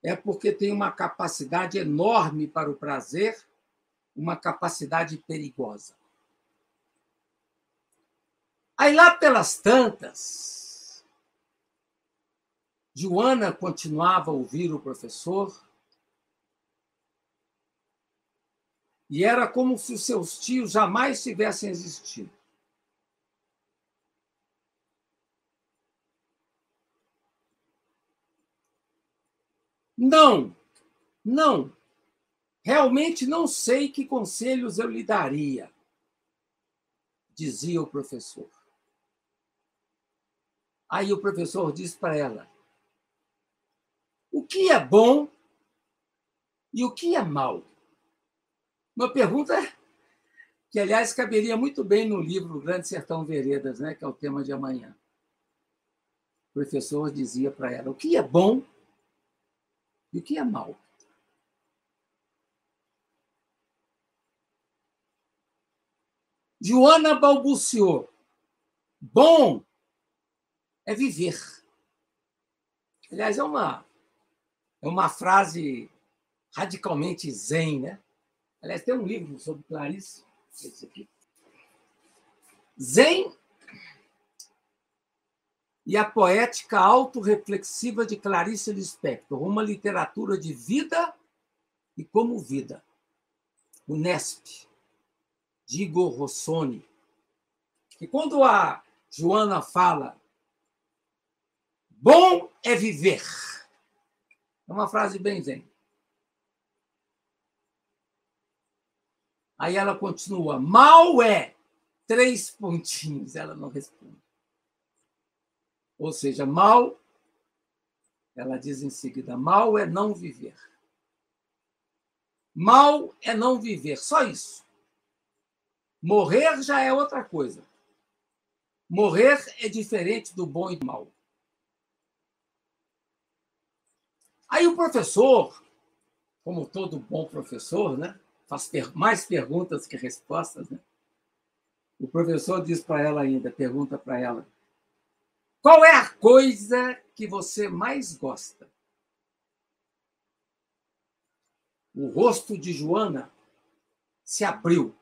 é porque tem uma capacidade enorme para o prazer, uma capacidade perigosa. Aí lá pelas tantas, Joana continuava a ouvir o professor e era como se os seus tios jamais tivessem existido. Não, não. Realmente não sei que conselhos eu lhe daria, dizia o professor. Aí o professor disse para ela: o que é bom e o que é mal? Uma pergunta que, aliás, caberia muito bem no livro Grande Sertão Veredas, né, que é o tema de amanhã. O professor dizia para ela o que é bom e o que é mal. Joana balbuciou. Bom é viver. Aliás, é uma é uma frase radicalmente zen, né? Aliás, tem um livro sobre Clarice, esse aqui. Zen e a poética autorreflexiva de Clarice Lispector, uma literatura de vida e como vida. O Nesp, de Igor Rossoni. E quando a Joana fala, bom é viver é uma frase bem zen. Aí ela continua: mal é. Três pontinhos. Ela não responde. Ou seja, mal, ela diz em seguida: mal é não viver. Mal é não viver, só isso. Morrer já é outra coisa. Morrer é diferente do bom e do mal. Aí o professor, como todo bom professor, né, faz mais perguntas que respostas, né? O professor diz para ela ainda, pergunta para ela: qual é a coisa que você mais gosta? O rosto de Joana se abriu.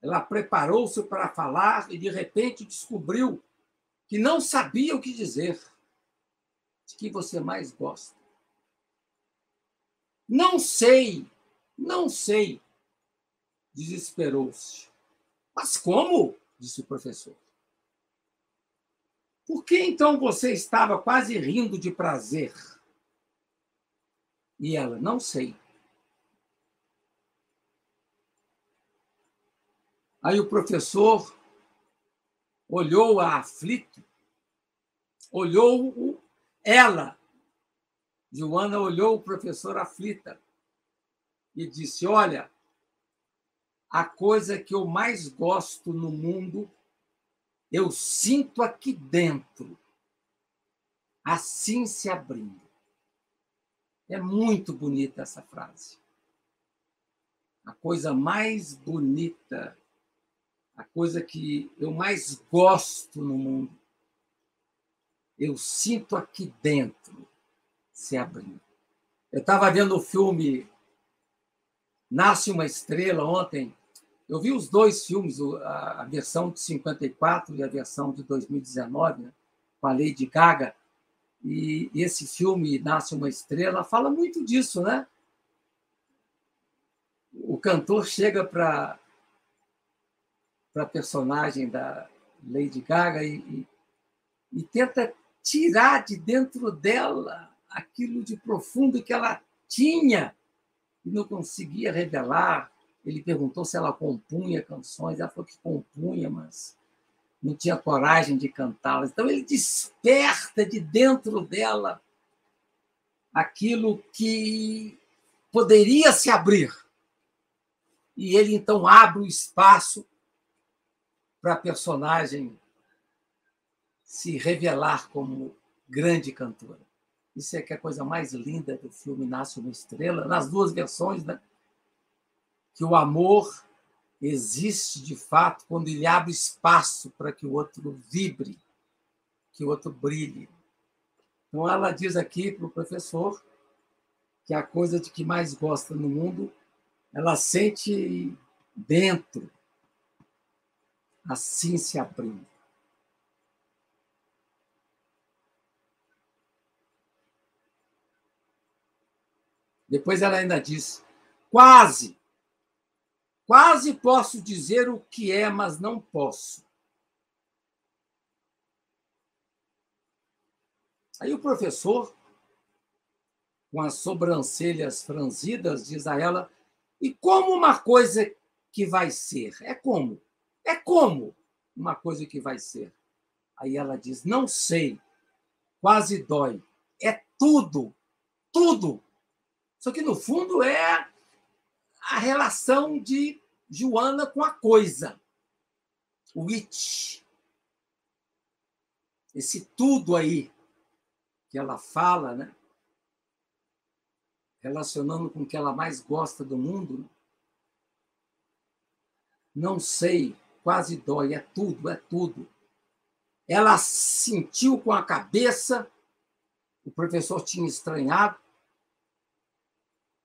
Ela preparou-se para falar e, de repente, descobriu que não sabia o que dizer de que você mais gosta? Não sei, não sei. Desesperou-se. Mas como? disse o professor. Por que então você estava quase rindo de prazer? E ela, não sei. Aí o professor olhou-a aflito, olhou-o ela, Joana, olhou o professor aflita e disse: Olha, a coisa que eu mais gosto no mundo, eu sinto aqui dentro, assim se abrindo. É muito bonita essa frase. A coisa mais bonita, a coisa que eu mais gosto no mundo, eu sinto aqui dentro se abrindo. Eu estava vendo o filme Nasce uma Estrela ontem, Eu vi os dois filmes, a versão de 54 e a versão de 2019, né, com a Lady Gaga. E esse filme, Nasce uma Estrela, fala muito disso, né? O cantor chega para a personagem da Lady Gaga e, e, e tenta tirar de dentro dela aquilo de profundo que ela tinha e não conseguia revelar. Ele perguntou se ela compunha canções, ela falou que compunha, mas não tinha coragem de cantá-las. Então ele desperta de dentro dela aquilo que poderia se abrir. E ele então abre o espaço para a personagem se revelar como grande cantora. Isso é que é a coisa mais linda do filme Nasce uma Estrela, nas duas versões, né? Que o amor existe de fato quando ele abre espaço para que o outro vibre, que o outro brilhe. Então, ela diz aqui para o professor que a coisa de que mais gosta no mundo, ela sente dentro, assim se abrindo. Depois ela ainda diz: quase, quase posso dizer o que é, mas não posso. Aí o professor, com as sobrancelhas franzidas, diz a ela: e como uma coisa que vai ser? É como? É como uma coisa que vai ser? Aí ela diz: não sei, quase dói. É tudo, tudo só que, no fundo, é a relação de Joana com a coisa. O it. Esse tudo aí que ela fala, né? relacionando com o que ela mais gosta do mundo. Não sei, quase dói, é tudo, é tudo. Ela sentiu com a cabeça, o professor tinha estranhado,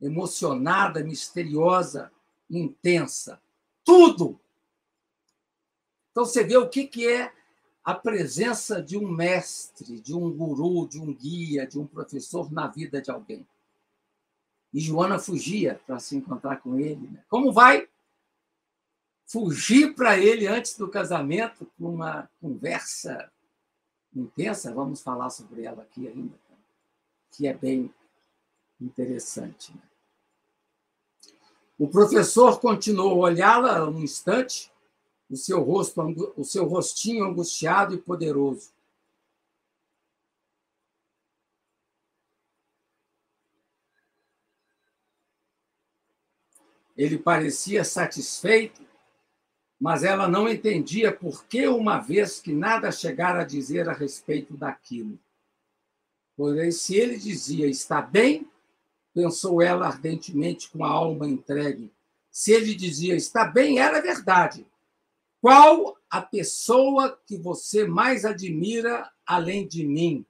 emocionada, misteriosa, intensa. Tudo! Então você vê o que é a presença de um mestre, de um guru, de um guia, de um professor na vida de alguém. E Joana fugia para se encontrar com ele. Né? Como vai fugir para ele antes do casamento com uma conversa intensa? Vamos falar sobre ela aqui ainda, que é bem interessante. Né? O professor continuou a olhá-la um instante, o seu rosto, o seu rostinho angustiado e poderoso. Ele parecia satisfeito, mas ela não entendia por que, uma vez que nada chegara a dizer a respeito daquilo. Porém, se ele dizia está bem, pensou ela ardentemente com a alma entregue. Se ele dizia está bem, era verdade. Qual a pessoa que você mais admira além de mim?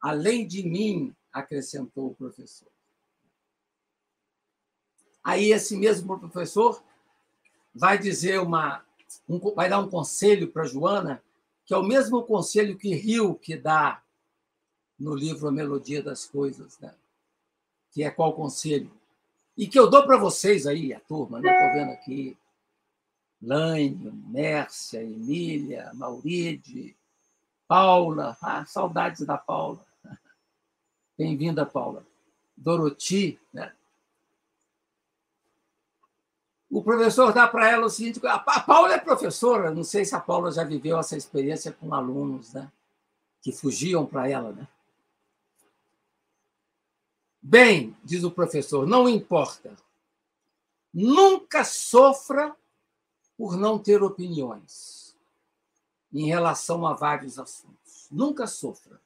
Além de mim, acrescentou o professor. Aí esse mesmo professor vai dizer uma um, vai dar um conselho para Joana, que é o mesmo conselho que Rio que dá no livro A Melodia das Coisas, né? Que é qual conselho. E que eu dou para vocês aí, a turma, né? Estou vendo aqui. Lânio, Mércia, Emília, Mauride, Paula. Ah, saudades da Paula. Bem-vinda, Paula. Doroti, né? O professor dá para ela o seguinte: a Paula é professora, não sei se a Paula já viveu essa experiência com alunos, né? Que fugiam para ela, né? Bem, diz o professor, não importa. Nunca sofra por não ter opiniões em relação a vários assuntos. Nunca sofra.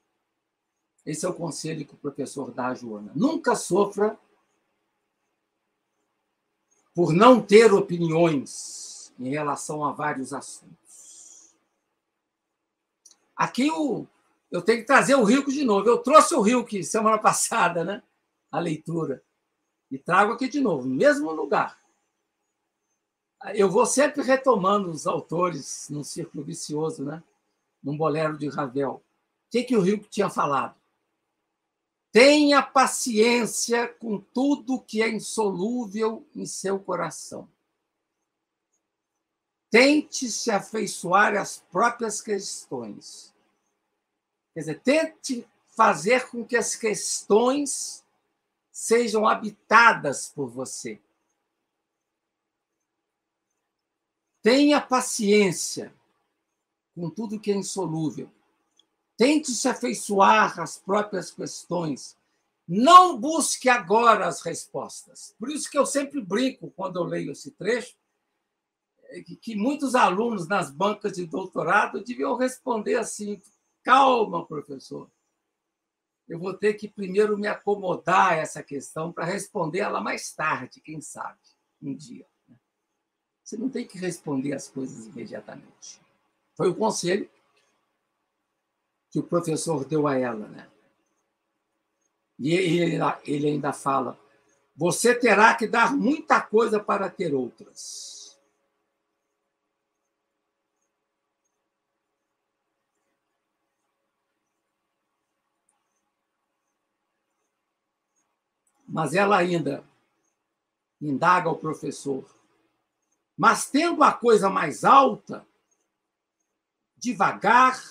Esse é o conselho que o professor dá a Joana. Nunca sofra por não ter opiniões em relação a vários assuntos. Aqui o, eu tenho que trazer o Rio de novo. Eu trouxe o Rio semana passada, né? A leitura. E trago aqui de novo, no mesmo lugar. Eu vou sempre retomando os autores num círculo vicioso, né? num bolero de Ravel. O que, que o Rio tinha falado? Tenha paciência com tudo que é insolúvel em seu coração. Tente se afeiçoar às próprias questões. Quer dizer, tente fazer com que as questões sejam habitadas por você. Tenha paciência com tudo que é insolúvel. Tente se afeiçoar às próprias questões. Não busque agora as respostas. Por isso que eu sempre brinco quando eu leio esse trecho, é que muitos alunos nas bancas de doutorado deviam responder assim: calma, professor. Eu vou ter que primeiro me acomodar a essa questão para responder ela mais tarde, quem sabe, um dia. Você não tem que responder as coisas imediatamente. Foi o conselho que o professor deu a ela. Né? E ele, ele ainda fala: você terá que dar muita coisa para ter outras. Mas ela ainda indaga o professor mas tendo a coisa mais alta, devagar,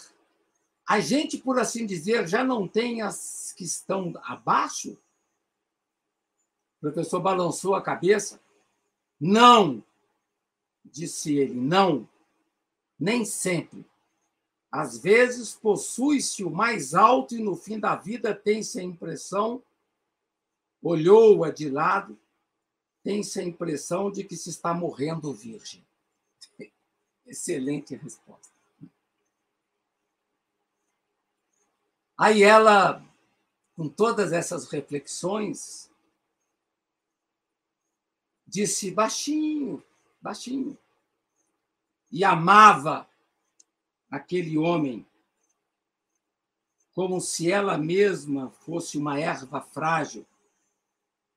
a gente, por assim dizer, já não tem as que estão abaixo? O professor balançou a cabeça. Não, disse ele, não, nem sempre. Às vezes possui-se o mais alto e no fim da vida tem-se a impressão, olhou-a de lado, tem-se a impressão de que se está morrendo virgem. Excelente resposta. Aí ela, com todas essas reflexões, disse baixinho, baixinho, e amava aquele homem como se ela mesma fosse uma erva frágil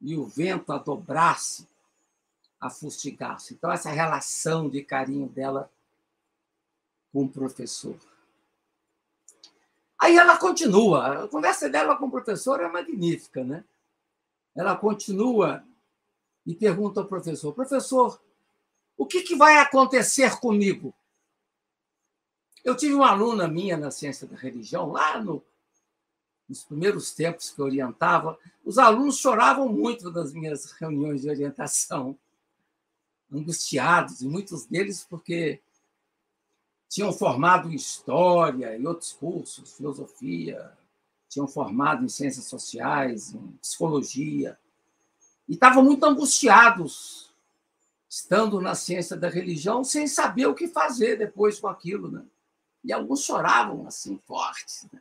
e o vento a dobrar-se, a fustigar-se. Então, essa relação de carinho dela com o professor. Aí ela continua, a conversa dela com o professor é magnífica, né? Ela continua e pergunta ao professor: professor, o que, que vai acontecer comigo? Eu tive uma aluna minha na ciência da religião, lá no nos primeiros tempos que eu orientava, os alunos choravam muito nas minhas reuniões de orientação, angustiados, e muitos deles porque tinham formado em história e outros cursos, filosofia, tinham formado em ciências sociais, em psicologia, e estavam muito angustiados, estando na ciência da religião, sem saber o que fazer depois com aquilo. Né? E alguns choravam assim, fortes. Né?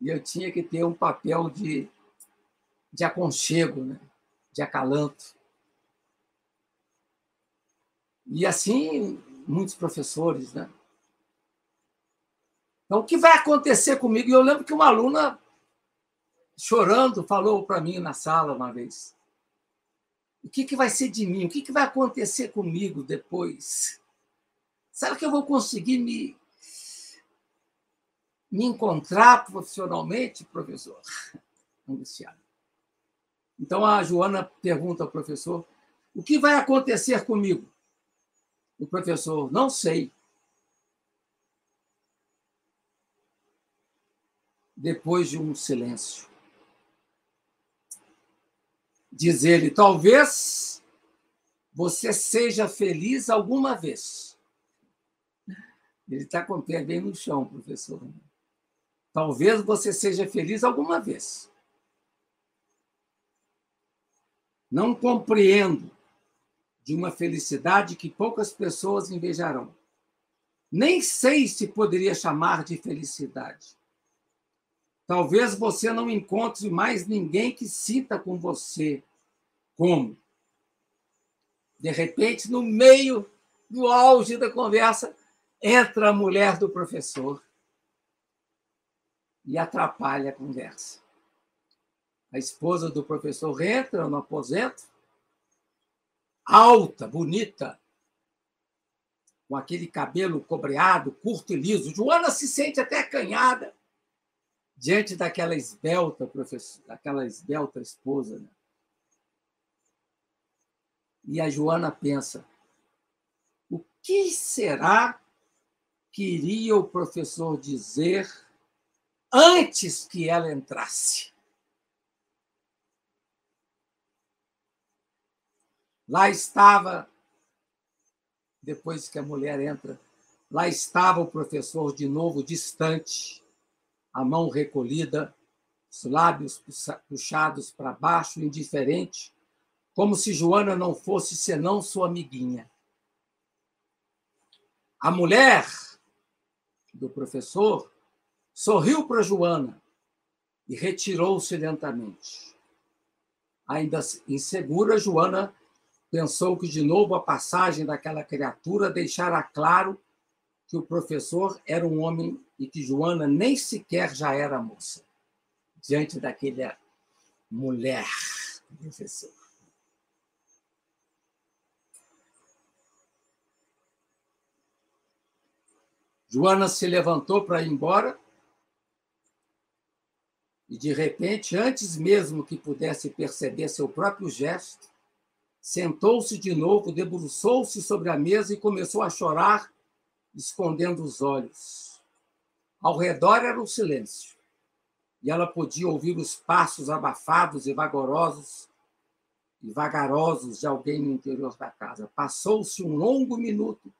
E eu tinha que ter um papel de, de aconchego, né? de acalanto. E assim, muitos professores. Né? Então, o que vai acontecer comigo? E eu lembro que uma aluna, chorando, falou para mim na sala uma vez: O que, que vai ser de mim? O que, que vai acontecer comigo depois? Será que eu vou conseguir me me encontrar profissionalmente, professor? Angustiado. Então a Joana pergunta ao professor: o que vai acontecer comigo? O professor: não sei. Depois de um silêncio, diz ele: talvez você seja feliz alguma vez. Ele está com o pé bem no chão, professor. Talvez você seja feliz alguma vez. Não compreendo de uma felicidade que poucas pessoas invejarão. Nem sei se poderia chamar de felicidade. Talvez você não encontre mais ninguém que sinta com você como. De repente, no meio do auge da conversa, entra a mulher do professor e atrapalha a conversa. A esposa do professor entra no aposento, alta, bonita, com aquele cabelo cobreado, curto e liso. Joana se sente até acanhada diante daquela esbelta professora, daquela esbelta esposa. Né? E a Joana pensa: o que será que iria o professor dizer antes que ela entrasse? Lá estava depois que a mulher entra, lá estava o professor de novo distante, a mão recolhida, os lábios puxados para baixo, indiferente, como se Joana não fosse senão sua amiguinha. A mulher do professor sorriu para Joana e retirou-se lentamente. Ainda insegura, Joana Pensou que de novo a passagem daquela criatura deixara claro que o professor era um homem e que Joana nem sequer já era moça, diante daquela mulher professor. Joana se levantou para ir embora e, de repente, antes mesmo que pudesse perceber seu próprio gesto, Sentou-se de novo, debruçou-se sobre a mesa e começou a chorar, escondendo os olhos. Ao redor era o silêncio, e ela podia ouvir os passos abafados e vagarosos, e vagarosos de alguém no interior da casa. Passou-se um longo minuto,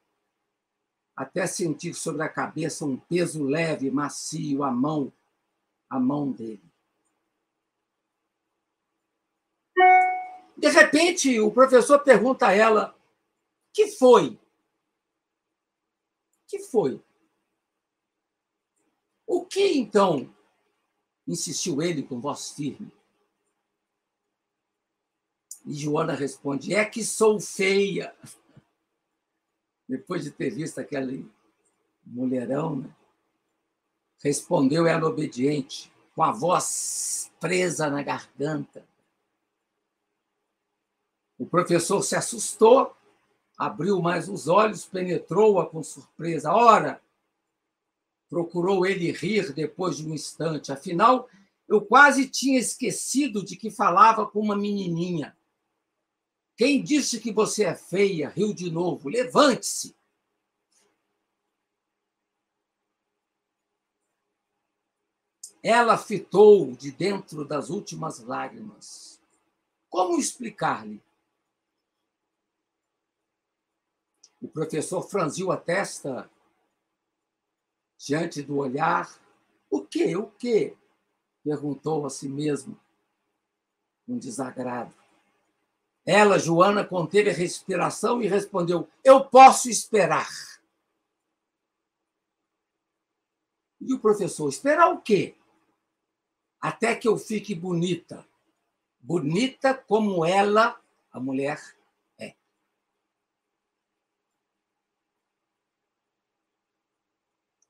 até sentir sobre a cabeça um peso leve, macio, a mão, a mão dele. De repente, o professor pergunta a ela: que foi? que foi? O que então? Insistiu ele com voz firme. E Joana responde: É que sou feia. Depois de ter visto aquele mulherão, né? Respondeu ela obediente, com a voz presa na garganta. O professor se assustou, abriu mais os olhos, penetrou-a com surpresa. Ora, procurou ele rir depois de um instante. Afinal, eu quase tinha esquecido de que falava com uma menininha. Quem disse que você é feia? Riu de novo. Levante-se. Ela fitou de dentro das últimas lágrimas. Como explicar-lhe? O professor franziu a testa diante do olhar. O quê? O quê? Perguntou a si mesmo, com desagrado. Ela, Joana, conteve a respiração e respondeu: Eu posso esperar. E o professor: Esperar o quê? Até que eu fique bonita. Bonita como ela, a mulher,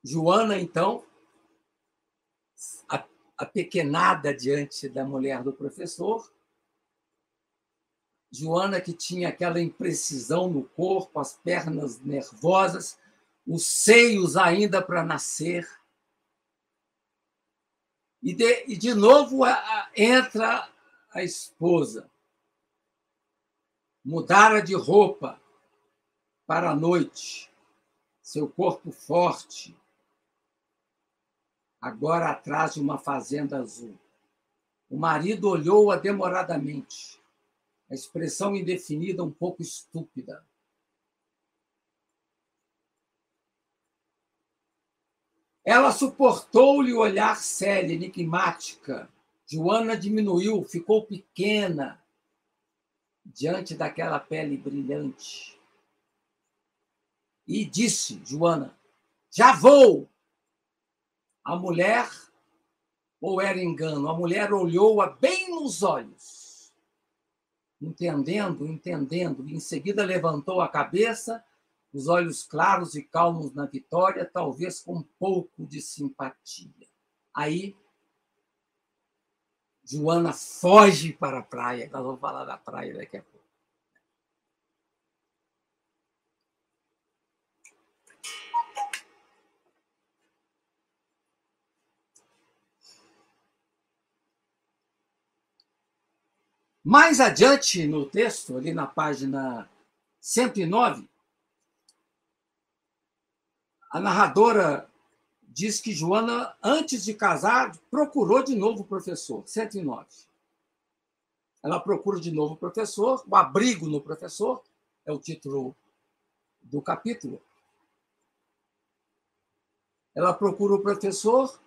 Joana, então, apequenada diante da mulher do professor, Joana, que tinha aquela imprecisão no corpo, as pernas nervosas, os seios ainda para nascer. E de, e de novo a, a, entra a esposa. Mudara de roupa para a noite, seu corpo forte, agora atrás de uma fazenda azul. O marido olhou-a demoradamente, a expressão indefinida um pouco estúpida. Ela suportou-lhe o olhar sério, enigmática. Joana diminuiu, ficou pequena diante daquela pele brilhante. E disse, Joana, já vou! A mulher, ou era engano, a mulher olhou-a bem nos olhos, entendendo, entendendo, e em seguida levantou a cabeça, os olhos claros e calmos na Vitória, talvez com um pouco de simpatia. Aí, Joana foge para a praia. Nós vamos falar da praia daqui a pouco. Mais adiante no texto, ali na página 109, a narradora diz que Joana, antes de casar, procurou de novo o professor, 109. Ela procura de novo o professor, o abrigo no professor, é o título do capítulo. Ela procura o professor,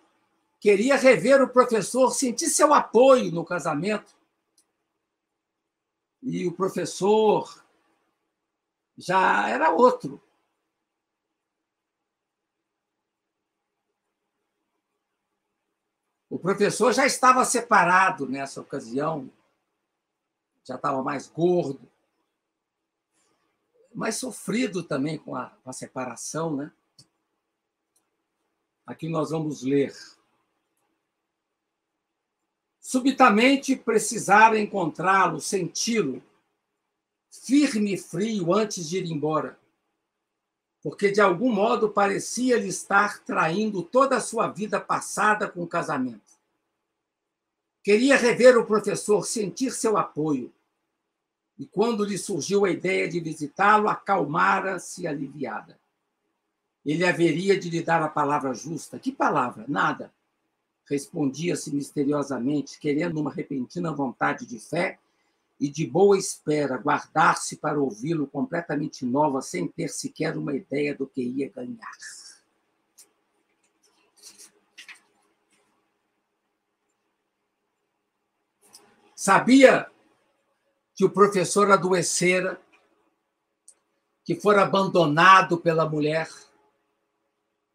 queria rever o professor, sentir seu apoio no casamento, e o professor já era outro. Professor já estava separado nessa ocasião, já estava mais gordo, mais sofrido também com a, com a separação, né? Aqui nós vamos ler Subitamente precisara encontrá-lo, senti-lo, firme e frio antes de ir embora, porque de algum modo parecia-lhe estar traindo toda a sua vida passada com o casamento. Queria rever o professor, sentir seu apoio. E quando lhe surgiu a ideia de visitá-lo, acalmara-se aliviada. Ele haveria de lhe dar a palavra justa. Que palavra? Nada respondia-se misteriosamente, querendo uma repentina vontade de fé e de boa espera guardar-se para ouvi-lo completamente nova, sem ter sequer uma ideia do que ia ganhar. Sabia que o professor adoecera, que fora abandonado pela mulher,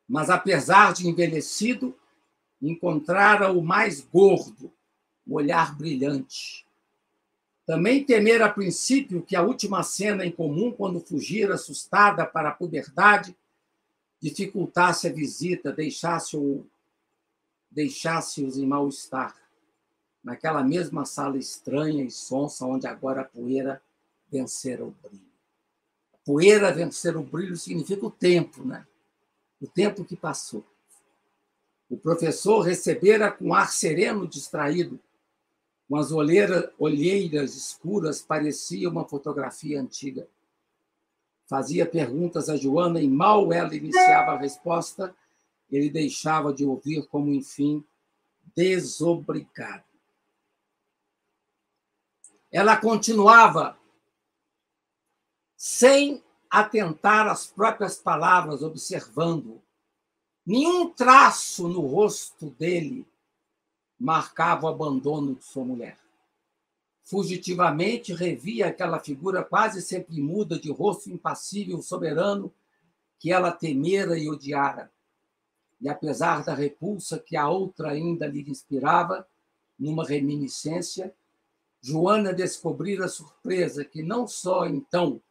mas apesar de envelhecido, encontrara o mais gordo, o olhar brilhante. Também temera a princípio que a última cena em comum, quando fugira assustada para a puberdade, dificultasse a visita, deixasse-os deixasse em mal-estar, naquela mesma sala estranha e sonsa onde agora a poeira vencera o brilho. A poeira vencer o brilho significa o tempo, né? O tempo que passou. O professor recebera com ar sereno distraído, com as olheiras, olheiras escuras, parecia uma fotografia antiga. Fazia perguntas a Joana e mal ela iniciava a resposta, ele deixava de ouvir como, enfim, desobrigado. Ela continuava sem atentar às próprias palavras, observando Nenhum traço no rosto dele marcava o abandono de sua mulher. Fugitivamente revia aquela figura quase sempre muda, de rosto impassível, soberano, que ela temera e odiara. E apesar da repulsa que a outra ainda lhe inspirava, numa reminiscência, Joana descobrira surpresa que não só então,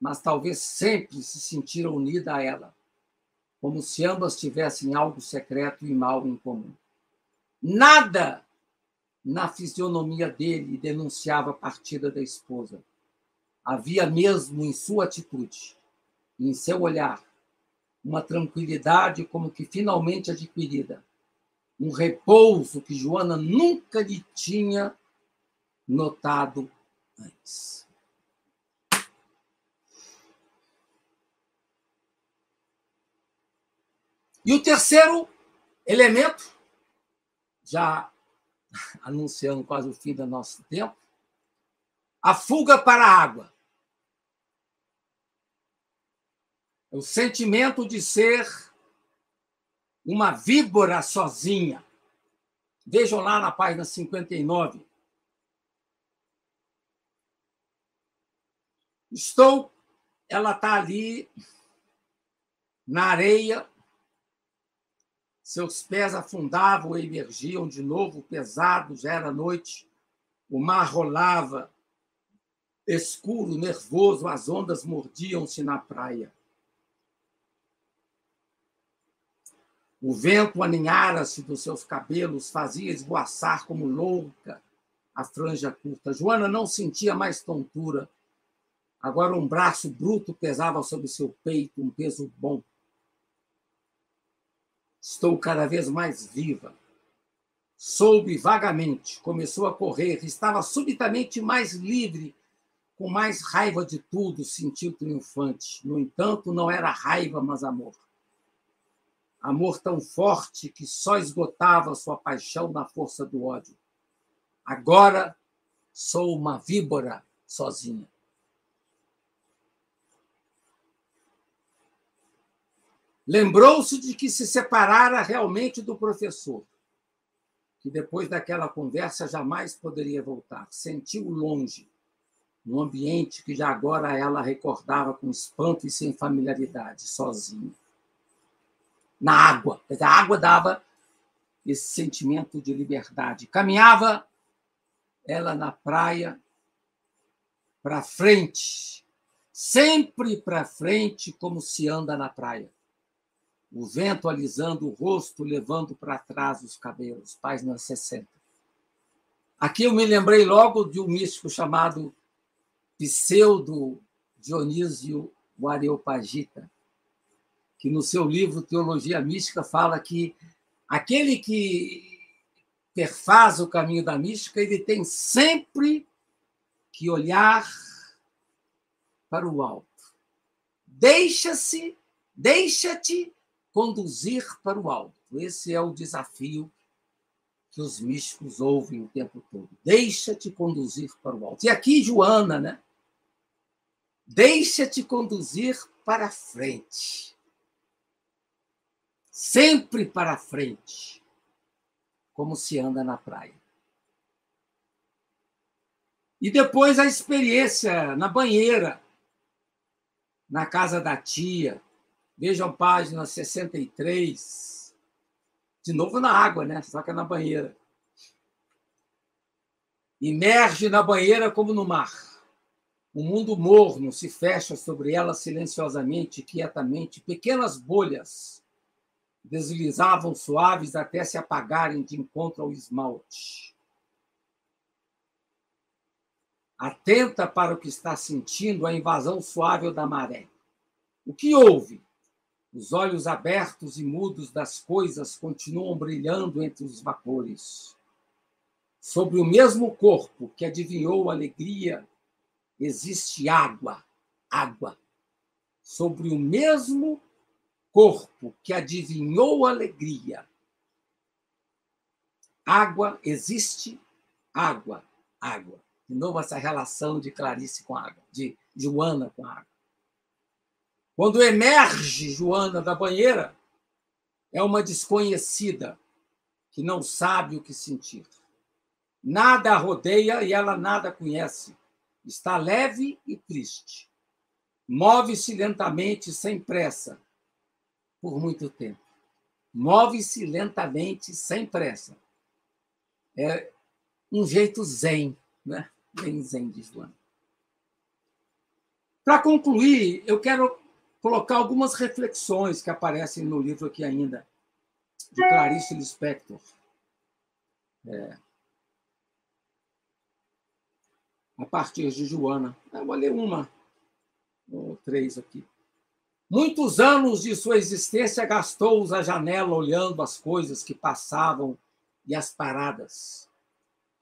mas talvez sempre se sentira unida a ela como se ambas tivessem algo secreto e mal em comum. Nada na fisionomia dele denunciava a partida da esposa. Havia mesmo em sua atitude, em seu olhar, uma tranquilidade como que finalmente adquirida, um repouso que Joana nunca lhe tinha notado antes. E o terceiro elemento, já anunciando quase o fim do nosso tempo, a fuga para a água. O sentimento de ser uma víbora sozinha. Vejam lá na página 59. Estou, ela está ali na areia, seus pés afundavam e emergiam de novo pesados, já era noite. O mar rolava, escuro, nervoso, as ondas mordiam-se na praia. O vento aninhara-se dos seus cabelos, fazia esvoaçar como louca a franja curta. Joana não sentia mais tontura. Agora um braço bruto pesava sobre seu peito, um peso bom. Estou cada vez mais viva. Soube vagamente, começou a correr, estava subitamente mais livre, com mais raiva de tudo, sentiu triunfante. No entanto, não era raiva, mas amor. Amor tão forte que só esgotava sua paixão na força do ódio. Agora sou uma víbora sozinha. Lembrou-se de que se separara realmente do professor, que depois daquela conversa jamais poderia voltar. Sentiu longe, num ambiente que já agora ela recordava com espanto e sem familiaridade, sozinha. Na água. A água dava esse sentimento de liberdade. Caminhava ela na praia para frente, sempre para frente, como se anda na praia o vento alisando o rosto, levando para trás os cabelos, página 60. Aqui eu me lembrei logo de um místico chamado Pseudo Dionísio o Areopagita, que no seu livro Teologia Mística fala que aquele que perfaz o caminho da mística, ele tem sempre que olhar para o alto. Deixa-se, deixa-te conduzir para o alto. Esse é o desafio que os místicos ouvem o tempo todo. Deixa-te conduzir para o alto. E aqui, Joana, né? Deixa-te conduzir para frente. Sempre para frente. Como se anda na praia. E depois a experiência na banheira, na casa da tia, Vejam página 63. De novo na água, né? É na banheira. Imerge na banheira como no mar. O mundo morno se fecha sobre ela silenciosamente, quietamente. Pequenas bolhas deslizavam suaves até se apagarem de encontro ao esmalte. Atenta para o que está sentindo a invasão suave da maré. O que houve? Os olhos abertos e mudos das coisas continuam brilhando entre os vapores. Sobre o mesmo corpo que adivinhou alegria, existe água, água. Sobre o mesmo corpo que adivinhou alegria, água, existe água, água. De novo, essa relação de Clarice com água, de Joana com água. Quando emerge Joana da banheira, é uma desconhecida que não sabe o que sentir. Nada a rodeia e ela nada conhece. Está leve e triste. Move-se lentamente, sem pressa, por muito tempo. Move-se lentamente, sem pressa. É um jeito zen, né? Bem zen de Joana. Para concluir, eu quero colocar algumas reflexões que aparecem no livro aqui ainda, de Clarice Lispector. É, a partir de Joana. Eu vou ler uma ou três aqui. Muitos anos de sua existência gastou-os à janela olhando as coisas que passavam e as paradas.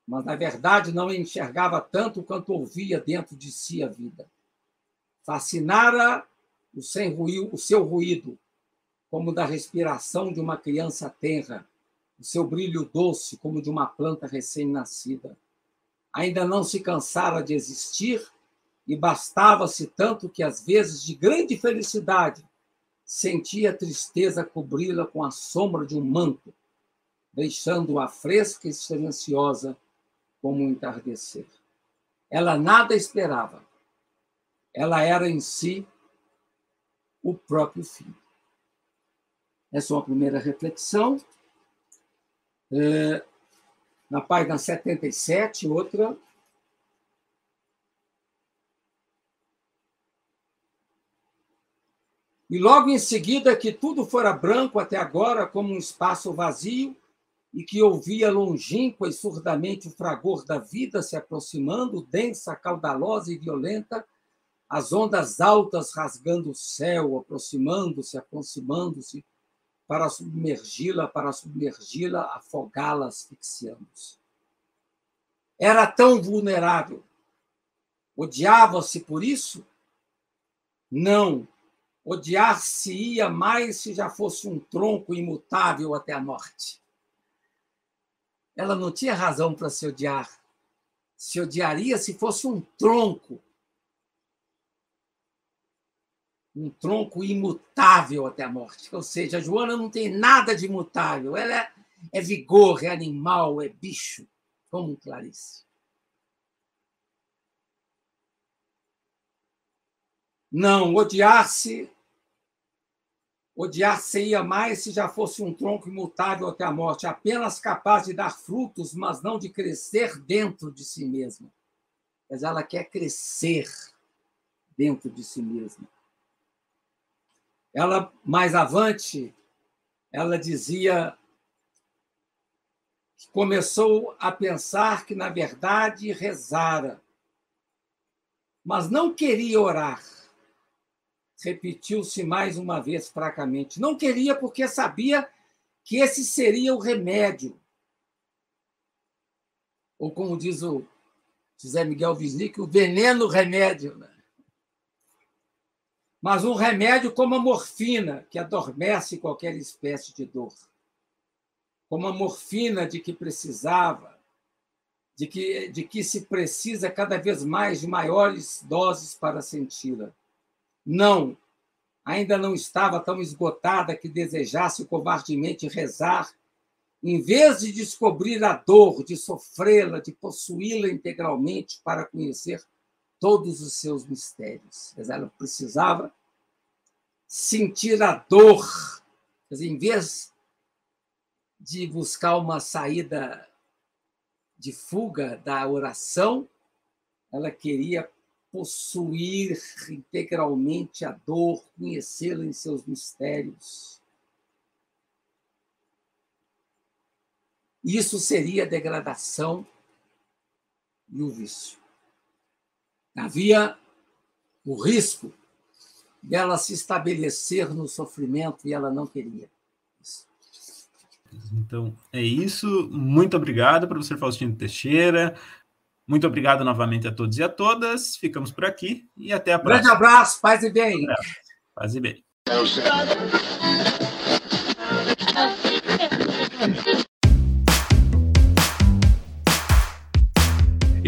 Mas, na verdade, não enxergava tanto quanto ouvia dentro de si a vida. Fascinara o, sem ruído, o seu ruído, como da respiração de uma criança tenra, o seu brilho doce, como de uma planta recém-nascida. Ainda não se cansara de existir e bastava-se tanto que, às vezes, de grande felicidade, sentia a tristeza cobri-la com a sombra de um manto, deixando-a fresca e silenciosa como um entardecer. Ela nada esperava. Ela era em si o próprio filho. Essa é uma primeira reflexão. É, na página 77, outra. E logo em seguida que tudo fora branco até agora, como um espaço vazio, e que ouvia longínqua e surdamente o fragor da vida se aproximando, densa, caudalosa e violenta, as ondas altas rasgando o céu, aproximando-se, aproximando-se, para submergi-la, para submergi-la, afogá-la, asfixiando-se. Era tão vulnerável. Odiava-se por isso? Não. Odiar-se-ia mais se já fosse um tronco imutável até a morte. Ela não tinha razão para se odiar. Se odiaria se fosse um tronco um tronco imutável até a morte. Ou seja, a Joana não tem nada de imutável. Ela é, é vigor, é animal, é bicho, como Clarice. Não, odiar-se odiar-se-ia mais se já fosse um tronco imutável até a morte, apenas capaz de dar frutos, mas não de crescer dentro de si mesma. Mas ela quer crescer dentro de si mesma. Ela, mais avante, ela dizia que começou a pensar que, na verdade, rezara, mas não queria orar. Repetiu-se mais uma vez fracamente. Não queria porque sabia que esse seria o remédio. Ou como diz o José Miguel Wisnik, o veneno remédio. Né? Mas um remédio como a morfina, que adormece qualquer espécie de dor. Como a morfina de que precisava, de que, de que se precisa cada vez mais de maiores doses para senti-la. Não, ainda não estava tão esgotada que desejasse covardemente rezar, em vez de descobrir a dor, de sofrê-la, de possuí-la integralmente para conhecer todos os seus mistérios. Ela precisava sentir a dor. Em vez de buscar uma saída de fuga da oração, ela queria possuir integralmente a dor, conhecê-la em seus mistérios. Isso seria degradação e o vício havia o risco dela se estabelecer no sofrimento e ela não queria. Então, é isso. Muito obrigado, professor Faustino Teixeira. Muito obrigado novamente a todos e a todas. Ficamos por aqui e até a próxima. Grande abraço, paz e bem. Paz e bem.